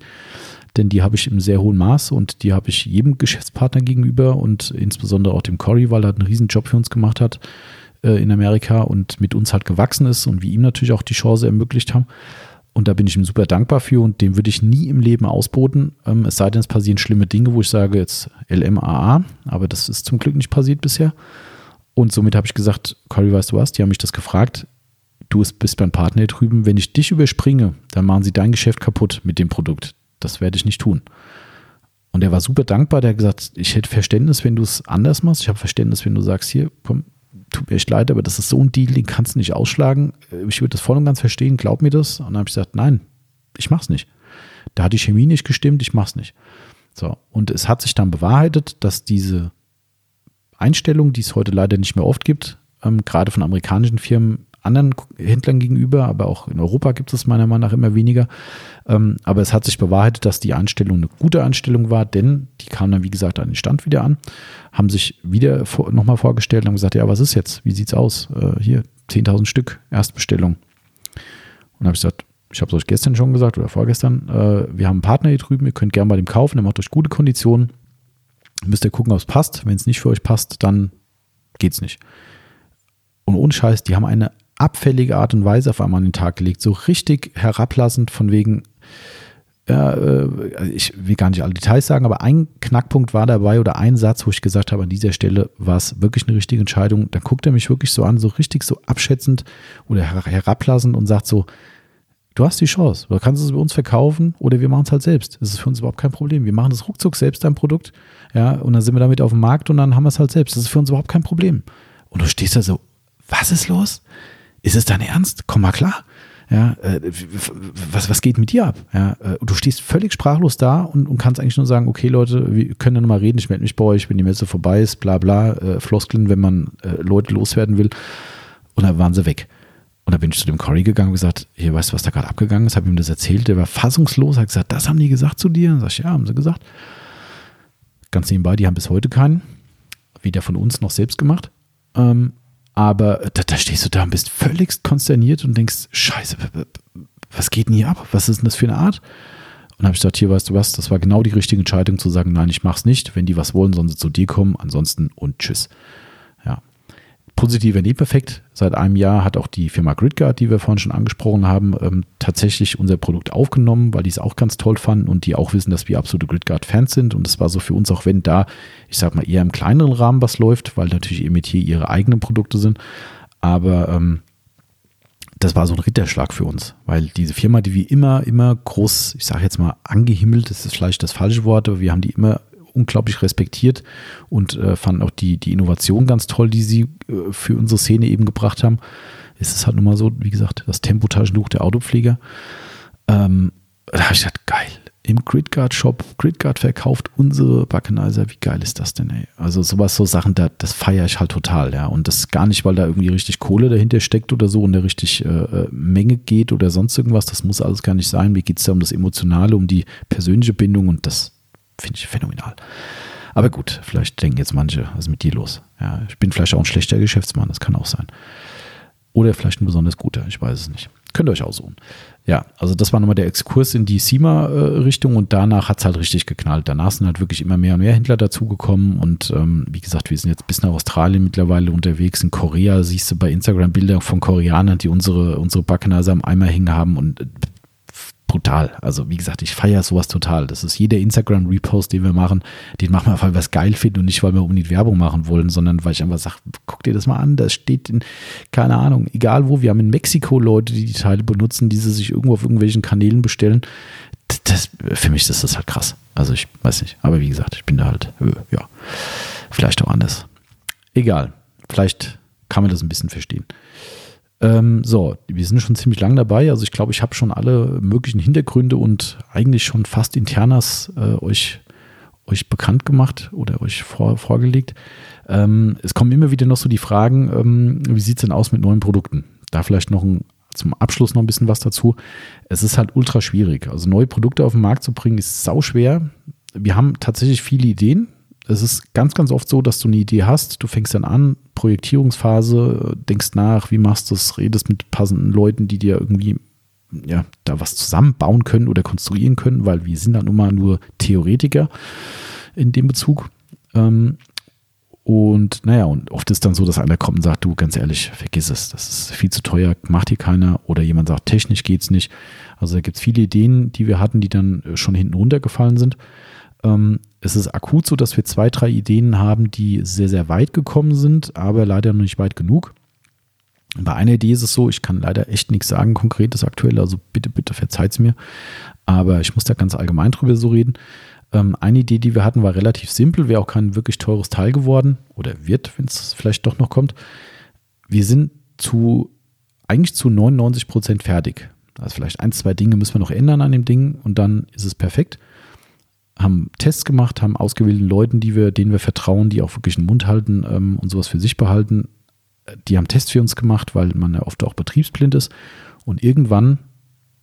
denn die habe ich im sehr hohen Maß und die habe ich jedem Geschäftspartner gegenüber und insbesondere auch dem Cory, weil er einen riesen Job für uns gemacht hat äh, in Amerika und mit uns halt gewachsen ist und wir ihm natürlich auch die Chance ermöglicht haben. Und da bin ich ihm super dankbar für und dem würde ich nie im Leben ausboten. Ähm, es sei denn, es passieren schlimme Dinge, wo ich sage jetzt LMAA, aber das ist zum Glück nicht passiert bisher. Und somit habe ich gesagt, Cory, weißt du was, die haben mich das gefragt. Du bist beim Partner hier drüben. Wenn ich dich überspringe, dann machen sie dein Geschäft kaputt mit dem Produkt das werde ich nicht tun. Und er war super dankbar, der hat gesagt, ich hätte Verständnis, wenn du es anders machst. Ich habe Verständnis, wenn du sagst, hier, komm, tut mir echt leid, aber das ist so ein Deal, den kannst du nicht ausschlagen. Ich würde das voll und ganz verstehen, glaub mir das. Und dann habe ich gesagt, nein, ich mach's nicht. Da hat die Chemie nicht gestimmt, ich mach's nicht. So, und es hat sich dann bewahrheitet, dass diese Einstellung, die es heute leider nicht mehr oft gibt, ähm, gerade von amerikanischen Firmen, anderen Händlern gegenüber, aber auch in Europa gibt es meiner Meinung nach immer weniger. Ähm, aber es hat sich bewahrheitet, dass die Einstellung eine gute Einstellung war, denn die kamen dann, wie gesagt, an den Stand wieder an, haben sich wieder vor, nochmal vorgestellt und gesagt, ja, was ist jetzt? Wie sieht's aus? Äh, hier, 10.000 Stück, Erstbestellung. Und habe ich gesagt, ich habe es euch gestern schon gesagt oder vorgestern, äh, wir haben einen Partner hier drüben, ihr könnt gerne bei dem kaufen, der macht euch gute Konditionen. Müsst ihr gucken, ob es passt. Wenn es nicht für euch passt, dann geht es nicht. Und ohne Scheiß, die haben eine abfällige Art und Weise auf einmal an den Tag gelegt. So richtig herablassend von wegen, ja, äh, ich will gar nicht alle Details sagen, aber ein Knackpunkt war dabei oder ein Satz, wo ich gesagt habe, an dieser Stelle war es wirklich eine richtige Entscheidung. Dann guckt er mich wirklich so an, so richtig so abschätzend oder herablassend und sagt so, du hast die Chance, du kannst es bei uns verkaufen oder wir machen es halt selbst. Das ist für uns überhaupt kein Problem. Wir machen das ruckzuck selbst dein Produkt, ja, und dann sind wir damit auf dem Markt und dann haben wir es halt selbst. Das ist für uns überhaupt kein Problem. Und du stehst da so, was ist los? Ist es dein Ernst? Komm mal klar. Ja, äh, was, was geht mit dir ab? Ja, äh, du stehst völlig sprachlos da und, und kannst eigentlich nur sagen, okay Leute, wir können ja nochmal reden, ich melde mich bei euch, wenn die Messe vorbei ist, bla bla, äh, Floskeln, wenn man äh, Leute loswerden will. Und dann waren sie weg. Und da bin ich zu dem Cory gegangen und gesagt, hier, weißt du, was da gerade abgegangen ist? Habe ihm das erzählt, der war fassungslos, hat gesagt, das haben die gesagt zu dir? Und sag ich, ja, haben sie gesagt. Ganz nebenbei, die haben bis heute keinen, weder von uns noch selbst gemacht. Ähm, aber da, da, stehst du da und bist völlig konsterniert und denkst, scheiße, was geht denn hier ab? Was ist denn das für eine Art? Und habe ich gesagt, hier weißt du was, das war genau die richtige Entscheidung zu sagen, nein, ich mach's nicht. Wenn die was wollen, sollen sie zu dir kommen, ansonsten und tschüss positiver Nebeneffekt. Seit einem Jahr hat auch die Firma GridGuard, die wir vorhin schon angesprochen haben, ähm, tatsächlich unser Produkt aufgenommen, weil die es auch ganz toll fanden und die auch wissen, dass wir absolute GridGuard-Fans sind. Und es war so für uns, auch wenn da, ich sag mal, eher im kleineren Rahmen was läuft, weil natürlich eben hier ihre eigenen Produkte sind. Aber ähm, das war so ein Ritterschlag für uns, weil diese Firma, die wir immer, immer groß, ich sage jetzt mal angehimmelt, das ist vielleicht das falsche Wort, aber wir haben die immer unglaublich respektiert und äh, fanden auch die, die Innovation ganz toll, die sie äh, für unsere Szene eben gebracht haben. Es ist halt nun mal so, wie gesagt, das Tempotaschentuch der Autopfleger. Ähm, da habe ich gedacht, geil. Im Gridguard Shop, Gridguard verkauft unsere Backenizer, wie geil ist das denn, ey? Also sowas, so Sachen, da, das feiere ich halt total, ja. Und das gar nicht, weil da irgendwie richtig Kohle dahinter steckt oder so und der richtig äh, äh, Menge geht oder sonst irgendwas. Das muss alles gar nicht sein. Mir geht es da um das Emotionale, um die persönliche Bindung und das, Finde ich phänomenal. Aber gut, vielleicht denken jetzt manche, was ist mit dir los? Ja, ich bin vielleicht auch ein schlechter Geschäftsmann, das kann auch sein. Oder vielleicht ein besonders guter, ich weiß es nicht. könnt ihr euch aussuchen. Ja, also das war nochmal der Exkurs in die SEMA-Richtung und danach hat es halt richtig geknallt. Danach sind halt wirklich immer mehr und mehr Händler dazugekommen und ähm, wie gesagt, wir sind jetzt bis nach Australien mittlerweile unterwegs. In Korea siehst du bei Instagram Bilder von Koreanern, die unsere, unsere Backennase am Eimer hängen haben und äh, brutal. Also wie gesagt, ich feiere sowas total. Das ist jeder Instagram-Repost, den wir machen, den machen wir, weil wir es geil finden und nicht, weil wir unbedingt Werbung machen wollen, sondern weil ich einfach sage, guck dir das mal an, das steht in, keine Ahnung, egal wo, wir haben in Mexiko Leute, die die Teile benutzen, die sie sich irgendwo auf irgendwelchen Kanälen bestellen. Das, für mich ist das halt krass. Also ich weiß nicht, aber wie gesagt, ich bin da halt, äh, ja, vielleicht auch anders. Egal, vielleicht kann man das ein bisschen verstehen. Ähm, so, wir sind schon ziemlich lang dabei. Also ich glaube, ich habe schon alle möglichen Hintergründe und eigentlich schon fast Internas äh, euch, euch bekannt gemacht oder euch vor, vorgelegt. Ähm, es kommen immer wieder noch so die Fragen, ähm, wie sieht es denn aus mit neuen Produkten? Da vielleicht noch ein, zum Abschluss noch ein bisschen was dazu. Es ist halt ultra schwierig. Also neue Produkte auf den Markt zu bringen, ist sau schwer. Wir haben tatsächlich viele Ideen, es ist ganz, ganz oft so, dass du eine Idee hast, du fängst dann an, Projektierungsphase, denkst nach, wie machst du es, redest mit passenden Leuten, die dir irgendwie ja, da was zusammenbauen können oder konstruieren können, weil wir sind dann nun mal nur Theoretiker in dem Bezug. Ähm, und naja, und oft ist dann so, dass einer kommt und sagt, du, ganz ehrlich, vergiss es, das ist viel zu teuer, macht hier keiner. Oder jemand sagt, technisch geht es nicht. Also da gibt es viele Ideen, die wir hatten, die dann schon hinten runtergefallen sind. Ähm, es ist akut so, dass wir zwei, drei Ideen haben, die sehr, sehr weit gekommen sind, aber leider noch nicht weit genug. Bei einer Idee ist es so, ich kann leider echt nichts sagen, konkretes aktuell, also bitte, bitte verzeiht es mir. Aber ich muss da ganz allgemein drüber so reden. Ähm, eine Idee, die wir hatten, war relativ simpel, wäre auch kein wirklich teures Teil geworden oder wird, wenn es vielleicht doch noch kommt. Wir sind zu eigentlich zu 99 Prozent fertig. Also vielleicht ein, zwei Dinge müssen wir noch ändern an dem Ding und dann ist es perfekt haben Tests gemacht, haben ausgewählten Leuten, die wir, denen wir vertrauen, die auch wirklich den Mund halten ähm, und sowas für sich behalten. Die haben Tests für uns gemacht, weil man ja oft auch betriebsblind ist. Und irgendwann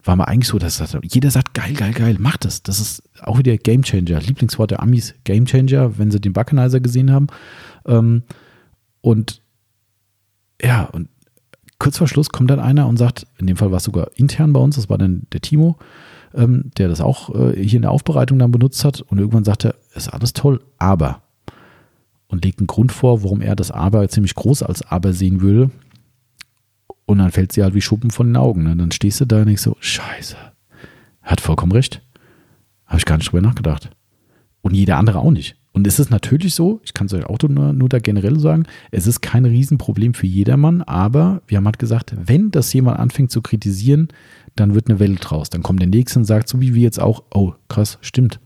war man eigentlich so, dass jeder sagt, geil, geil, geil, mach das. Das ist auch wieder Game Changer. Lieblingswort der Amis, Game Changer, wenn sie den Buckenizer gesehen haben. Ähm, und ja, und kurz vor Schluss kommt dann einer und sagt, in dem Fall war es sogar intern bei uns, das war dann der Timo, ähm, der das auch äh, hier in der Aufbereitung dann benutzt hat. Und irgendwann sagt er, ist alles toll, aber. Und legt einen Grund vor, warum er das Aber ziemlich groß als Aber sehen würde. Und dann fällt sie halt wie Schuppen von den Augen. Ne? Dann stehst du da und denkst so, scheiße. Hat vollkommen recht. Habe ich gar nicht drüber nachgedacht. Und jeder andere auch nicht. Und es ist natürlich so, ich kann es euch auch nur, nur da generell sagen, es ist kein Riesenproblem für jedermann, aber wir haben halt gesagt, wenn das jemand anfängt zu kritisieren, dann wird eine Welle draus. Dann kommt der Nächste und sagt, so wie wir jetzt auch, oh, krass, stimmt.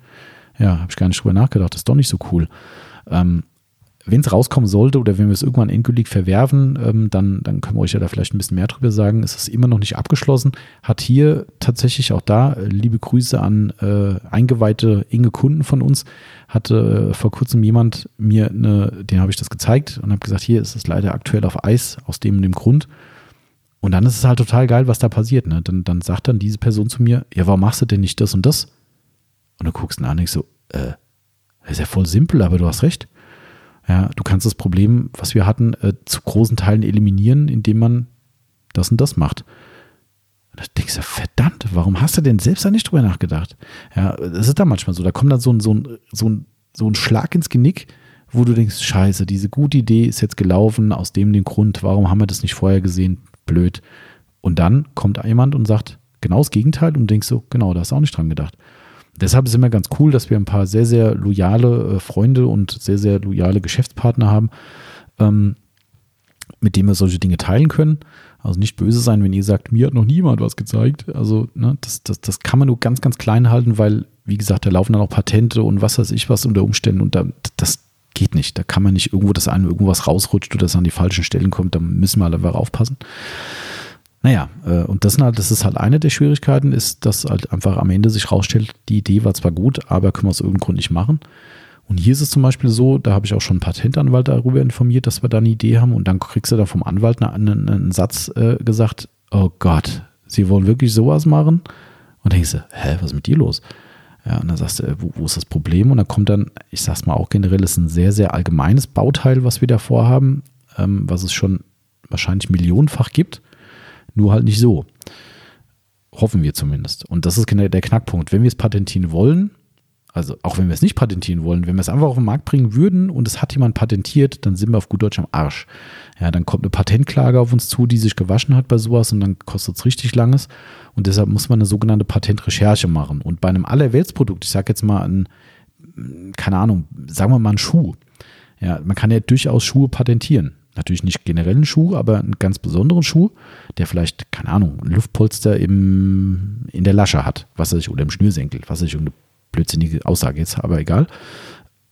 Ja, habe ich gar nicht drüber nachgedacht, das ist doch nicht so cool. Ähm, wenn es rauskommen sollte oder wenn wir es irgendwann endgültig verwerfen, ähm, dann, dann können wir euch ja da vielleicht ein bisschen mehr drüber sagen. Es ist immer noch nicht abgeschlossen. Hat hier tatsächlich auch da, äh, liebe Grüße an äh, eingeweihte enge Kunden von uns, hatte äh, vor kurzem jemand mir eine, den habe ich das gezeigt und habe gesagt, hier ist es leider aktuell auf Eis aus dem und dem Grund. Und dann ist es halt total geil, was da passiert. Ne? Dann, dann sagt dann diese Person zu mir, ja, warum machst du denn nicht das und das? Und du guckst nach und denkst so, äh, ist ja voll simpel, aber du hast recht. Ja, du kannst das Problem, was wir hatten, äh, zu großen Teilen eliminieren, indem man das und das macht. Und da denkst du, verdammt, warum hast du denn selbst da nicht drüber nachgedacht? Ja, das ist da manchmal so. Da kommt dann so ein, so ein, so ein, so ein Schlag ins Genick, wo du denkst, scheiße, diese gute Idee ist jetzt gelaufen, aus dem dem Grund, warum haben wir das nicht vorher gesehen? Blöd. Und dann kommt jemand und sagt genau das Gegenteil und denkst so, genau, da hast du auch nicht dran gedacht. Deshalb ist immer ganz cool, dass wir ein paar sehr, sehr loyale äh, Freunde und sehr, sehr loyale Geschäftspartner haben, ähm, mit denen wir solche Dinge teilen können. Also nicht böse sein, wenn ihr sagt, mir hat noch niemand was gezeigt. Also ne, das, das, das kann man nur ganz, ganz klein halten, weil, wie gesagt, da laufen dann auch Patente und was weiß ich was unter Umständen und da, das geht nicht. Da kann man nicht irgendwo, dass einem irgendwas rausrutscht oder das an die falschen Stellen kommt. Da müssen wir halt einfach aufpassen. Naja, äh, und das, halt, das ist halt eine der Schwierigkeiten, ist, dass halt einfach am Ende sich rausstellt, die Idee war zwar gut, aber können wir aus irgendeinem Grund nicht machen. Und hier ist es zum Beispiel so, da habe ich auch schon einen Patentanwalt darüber informiert, dass wir da eine Idee haben und dann kriegst du da vom Anwalt einen, einen Satz äh, gesagt, oh Gott, Sie wollen wirklich sowas machen? Und denkst du, hä, was ist mit dir los? Ja, und dann sagst du, wo, wo, ist das Problem? Und dann kommt dann, ich sag's mal auch generell, ist ein sehr, sehr allgemeines Bauteil, was wir da vorhaben, ähm, was es schon wahrscheinlich millionenfach gibt, nur halt nicht so. Hoffen wir zumindest. Und das ist genau der Knackpunkt. Wenn wir es patentieren wollen, also auch wenn wir es nicht patentieren wollen, wenn wir es einfach auf den Markt bringen würden und es hat jemand patentiert, dann sind wir auf gut Deutsch am Arsch. Ja, dann kommt eine Patentklage auf uns zu, die sich gewaschen hat bei sowas und dann kostet es richtig langes. Und deshalb muss man eine sogenannte Patentrecherche machen. Und bei einem Allerweltsprodukt, ich sage jetzt mal ein, keine Ahnung, sagen wir mal einen Schuh. Ja, man kann ja durchaus Schuhe patentieren. Natürlich nicht generellen Schuh, aber einen ganz besonderen Schuh, der vielleicht, keine Ahnung, ein Luftpolster im, in der Lasche hat, was weiß ich, oder im Schnürsenkel, was weiß ich, irgendeine blödsinnige Aussage jetzt, aber egal.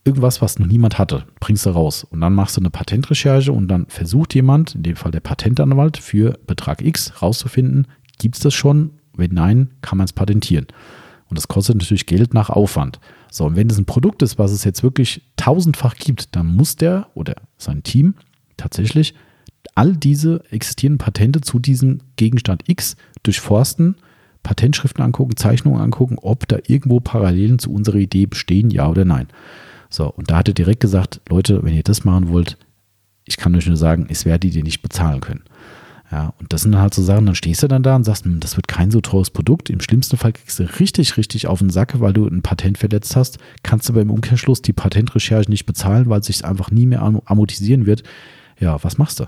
Irgendwas, was noch niemand hatte, bringst du raus. Und dann machst du eine Patentrecherche und dann versucht jemand, in dem Fall der Patentanwalt, für Betrag X rauszufinden, gibt es das schon? Wenn nein, kann man es patentieren. Und das kostet natürlich Geld nach Aufwand. So, und wenn das ein Produkt ist, was es jetzt wirklich tausendfach gibt, dann muss der oder sein Team tatsächlich all diese existierenden Patente zu diesem Gegenstand X durchforsten, Patentschriften angucken, Zeichnungen angucken, ob da irgendwo Parallelen zu unserer Idee bestehen, ja oder nein. So, und da hat er direkt gesagt, Leute, wenn ihr das machen wollt, ich kann euch nur sagen, werde die dir nicht bezahlen können. Ja, und das sind dann halt so Sachen, dann stehst du dann da und sagst, hm, das wird kein so teures Produkt. Im schlimmsten Fall kriegst du richtig, richtig auf den Sack, weil du ein Patent verletzt hast. Kannst du aber im Umkehrschluss die Patentrecherche nicht bezahlen, weil es sich einfach nie mehr amortisieren wird. Ja, was machst du?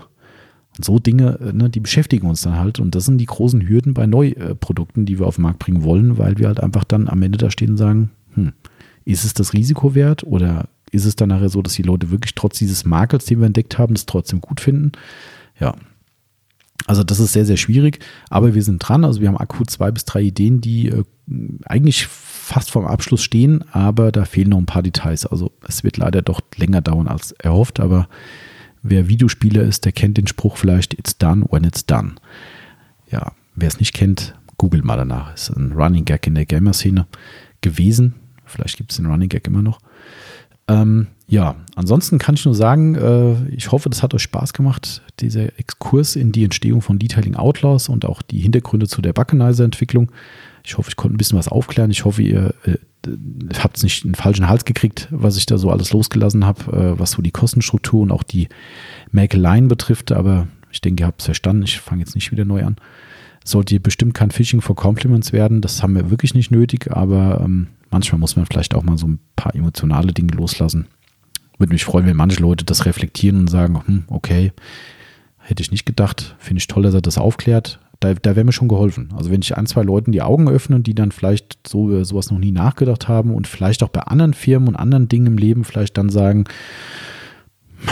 Und so Dinge, äh, ne, die beschäftigen uns dann halt. Und das sind die großen Hürden bei Neuprodukten, die wir auf den Markt bringen wollen, weil wir halt einfach dann am Ende da stehen und sagen, hm, ist es das Risiko wert oder ist es dann nachher so, dass die Leute wirklich trotz dieses Makels, den wir entdeckt haben, das trotzdem gut finden? Ja. Also das ist sehr, sehr schwierig, aber wir sind dran. Also wir haben akut zwei bis drei Ideen, die äh, eigentlich fast vorm Abschluss stehen, aber da fehlen noch ein paar Details. Also es wird leider doch länger dauern als erhofft, aber Wer Videospieler ist, der kennt den Spruch vielleicht, it's done when it's done. Ja, wer es nicht kennt, googelt mal danach. Ist ein Running Gag in der Gamer-Szene gewesen. Vielleicht gibt es den Running Gag immer noch. Ähm, ja, ansonsten kann ich nur sagen, äh, ich hoffe, das hat euch Spaß gemacht, dieser Exkurs in die Entstehung von Detailing Outlaws und auch die Hintergründe zu der Buckenizer-Entwicklung. Ich hoffe, ich konnte ein bisschen was aufklären. Ich hoffe, ihr äh, habt es nicht in den falschen Hals gekriegt, was ich da so alles losgelassen habe, äh, was so die Kostenstruktur und auch die Mäkeleien betrifft. Aber ich denke, ihr habt es verstanden. Ich fange jetzt nicht wieder neu an. Sollte bestimmt kein Phishing for Compliments werden. Das haben wir wirklich nicht nötig. Aber ähm, manchmal muss man vielleicht auch mal so ein paar emotionale Dinge loslassen. Würde mich freuen, wenn manche Leute das reflektieren und sagen, hm, okay, hätte ich nicht gedacht. Finde ich toll, dass er das aufklärt da, da wäre mir schon geholfen. Also wenn ich ein, zwei Leuten die Augen öffne, die dann vielleicht so über sowas noch nie nachgedacht haben und vielleicht auch bei anderen Firmen und anderen Dingen im Leben vielleicht dann sagen,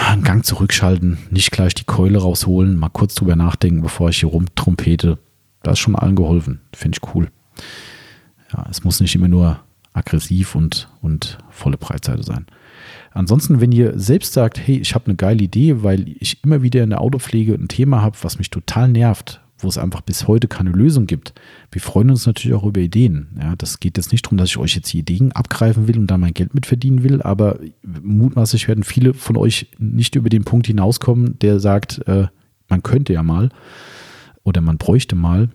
einen Gang zurückschalten, nicht gleich die Keule rausholen, mal kurz drüber nachdenken, bevor ich hier rumtrompete. Da ist schon allen geholfen. Finde ich cool. Ja, es muss nicht immer nur aggressiv und, und volle Breitseite sein. Ansonsten, wenn ihr selbst sagt, hey, ich habe eine geile Idee, weil ich immer wieder in der Autopflege ein Thema habe, was mich total nervt, wo es einfach bis heute keine Lösung gibt. Wir freuen uns natürlich auch über Ideen. Ja, das geht jetzt nicht darum, dass ich euch jetzt Ideen abgreifen will und da mein Geld mitverdienen will, aber mutmaßlich werden viele von euch nicht über den Punkt hinauskommen, der sagt, äh, man könnte ja mal oder man bräuchte mal.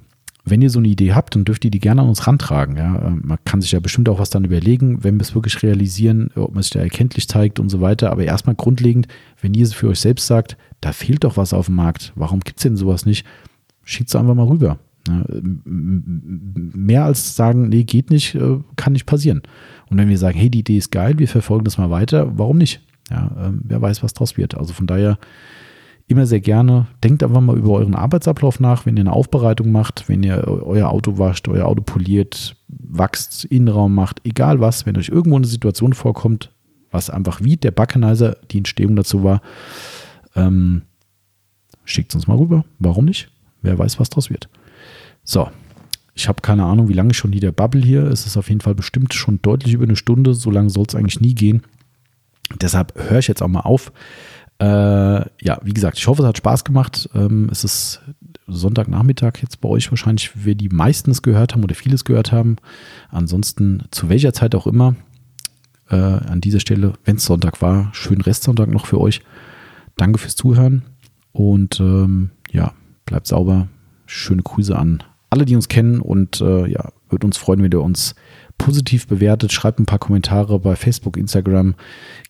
Wenn ihr so eine Idee habt, dann dürft ihr die gerne an uns rantragen. Ja. Äh, man kann sich ja bestimmt auch was dann überlegen, wenn wir es wirklich realisieren, ob man sich da erkenntlich zeigt und so weiter. Aber erstmal grundlegend, wenn ihr es für euch selbst sagt, da fehlt doch was auf dem Markt, warum gibt es denn sowas nicht? Schickt es einfach mal rüber. Mehr als sagen, nee, geht nicht, äh, kann nicht passieren. Und wenn wir sagen, hey, die Idee ist geil, wir verfolgen das mal weiter, warum nicht? Ja, ähm, wer weiß, was draus wird. Also von daher immer sehr gerne. Denkt einfach mal über euren Arbeitsablauf nach, wenn ihr eine Aufbereitung macht, wenn ihr euer Auto wascht, euer Auto poliert, wachst, Innenraum macht, egal was, wenn euch irgendwo eine Situation vorkommt, was einfach wie der Buckenizer die Entstehung dazu war, ähm, schickt es uns mal rüber. Warum nicht? Wer weiß, was daraus wird. So, ich habe keine Ahnung, wie lange schon die der Bubble hier. Es ist auf jeden Fall bestimmt schon deutlich über eine Stunde. So lange soll es eigentlich nie gehen. Deshalb höre ich jetzt auch mal auf. Äh, ja, wie gesagt, ich hoffe, es hat Spaß gemacht. Ähm, es ist Sonntagnachmittag jetzt bei euch wahrscheinlich, wir die meisten es gehört haben oder vieles gehört haben. Ansonsten zu welcher Zeit auch immer. Äh, an dieser Stelle, wenn es Sonntag war, schönen Restsonntag noch für euch. Danke fürs Zuhören und ähm, ja, Bleibt sauber. Schöne Grüße an alle, die uns kennen und äh, ja, würde uns freuen, wenn ihr uns positiv bewertet. Schreibt ein paar Kommentare bei Facebook, Instagram,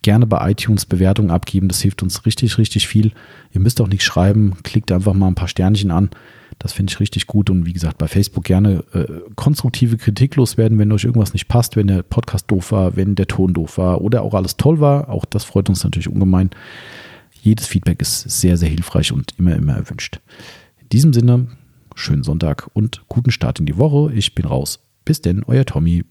gerne bei iTunes Bewertungen abgeben. Das hilft uns richtig, richtig viel. Ihr müsst auch nicht schreiben. Klickt einfach mal ein paar Sternchen an. Das finde ich richtig gut. Und wie gesagt, bei Facebook gerne äh, konstruktive Kritik loswerden, wenn euch irgendwas nicht passt, wenn der Podcast doof war, wenn der Ton doof war oder auch alles toll war. Auch das freut uns natürlich ungemein. Jedes Feedback ist sehr, sehr hilfreich und immer, immer erwünscht. In diesem Sinne, schönen Sonntag und guten Start in die Woche. Ich bin raus. Bis denn, euer Tommy.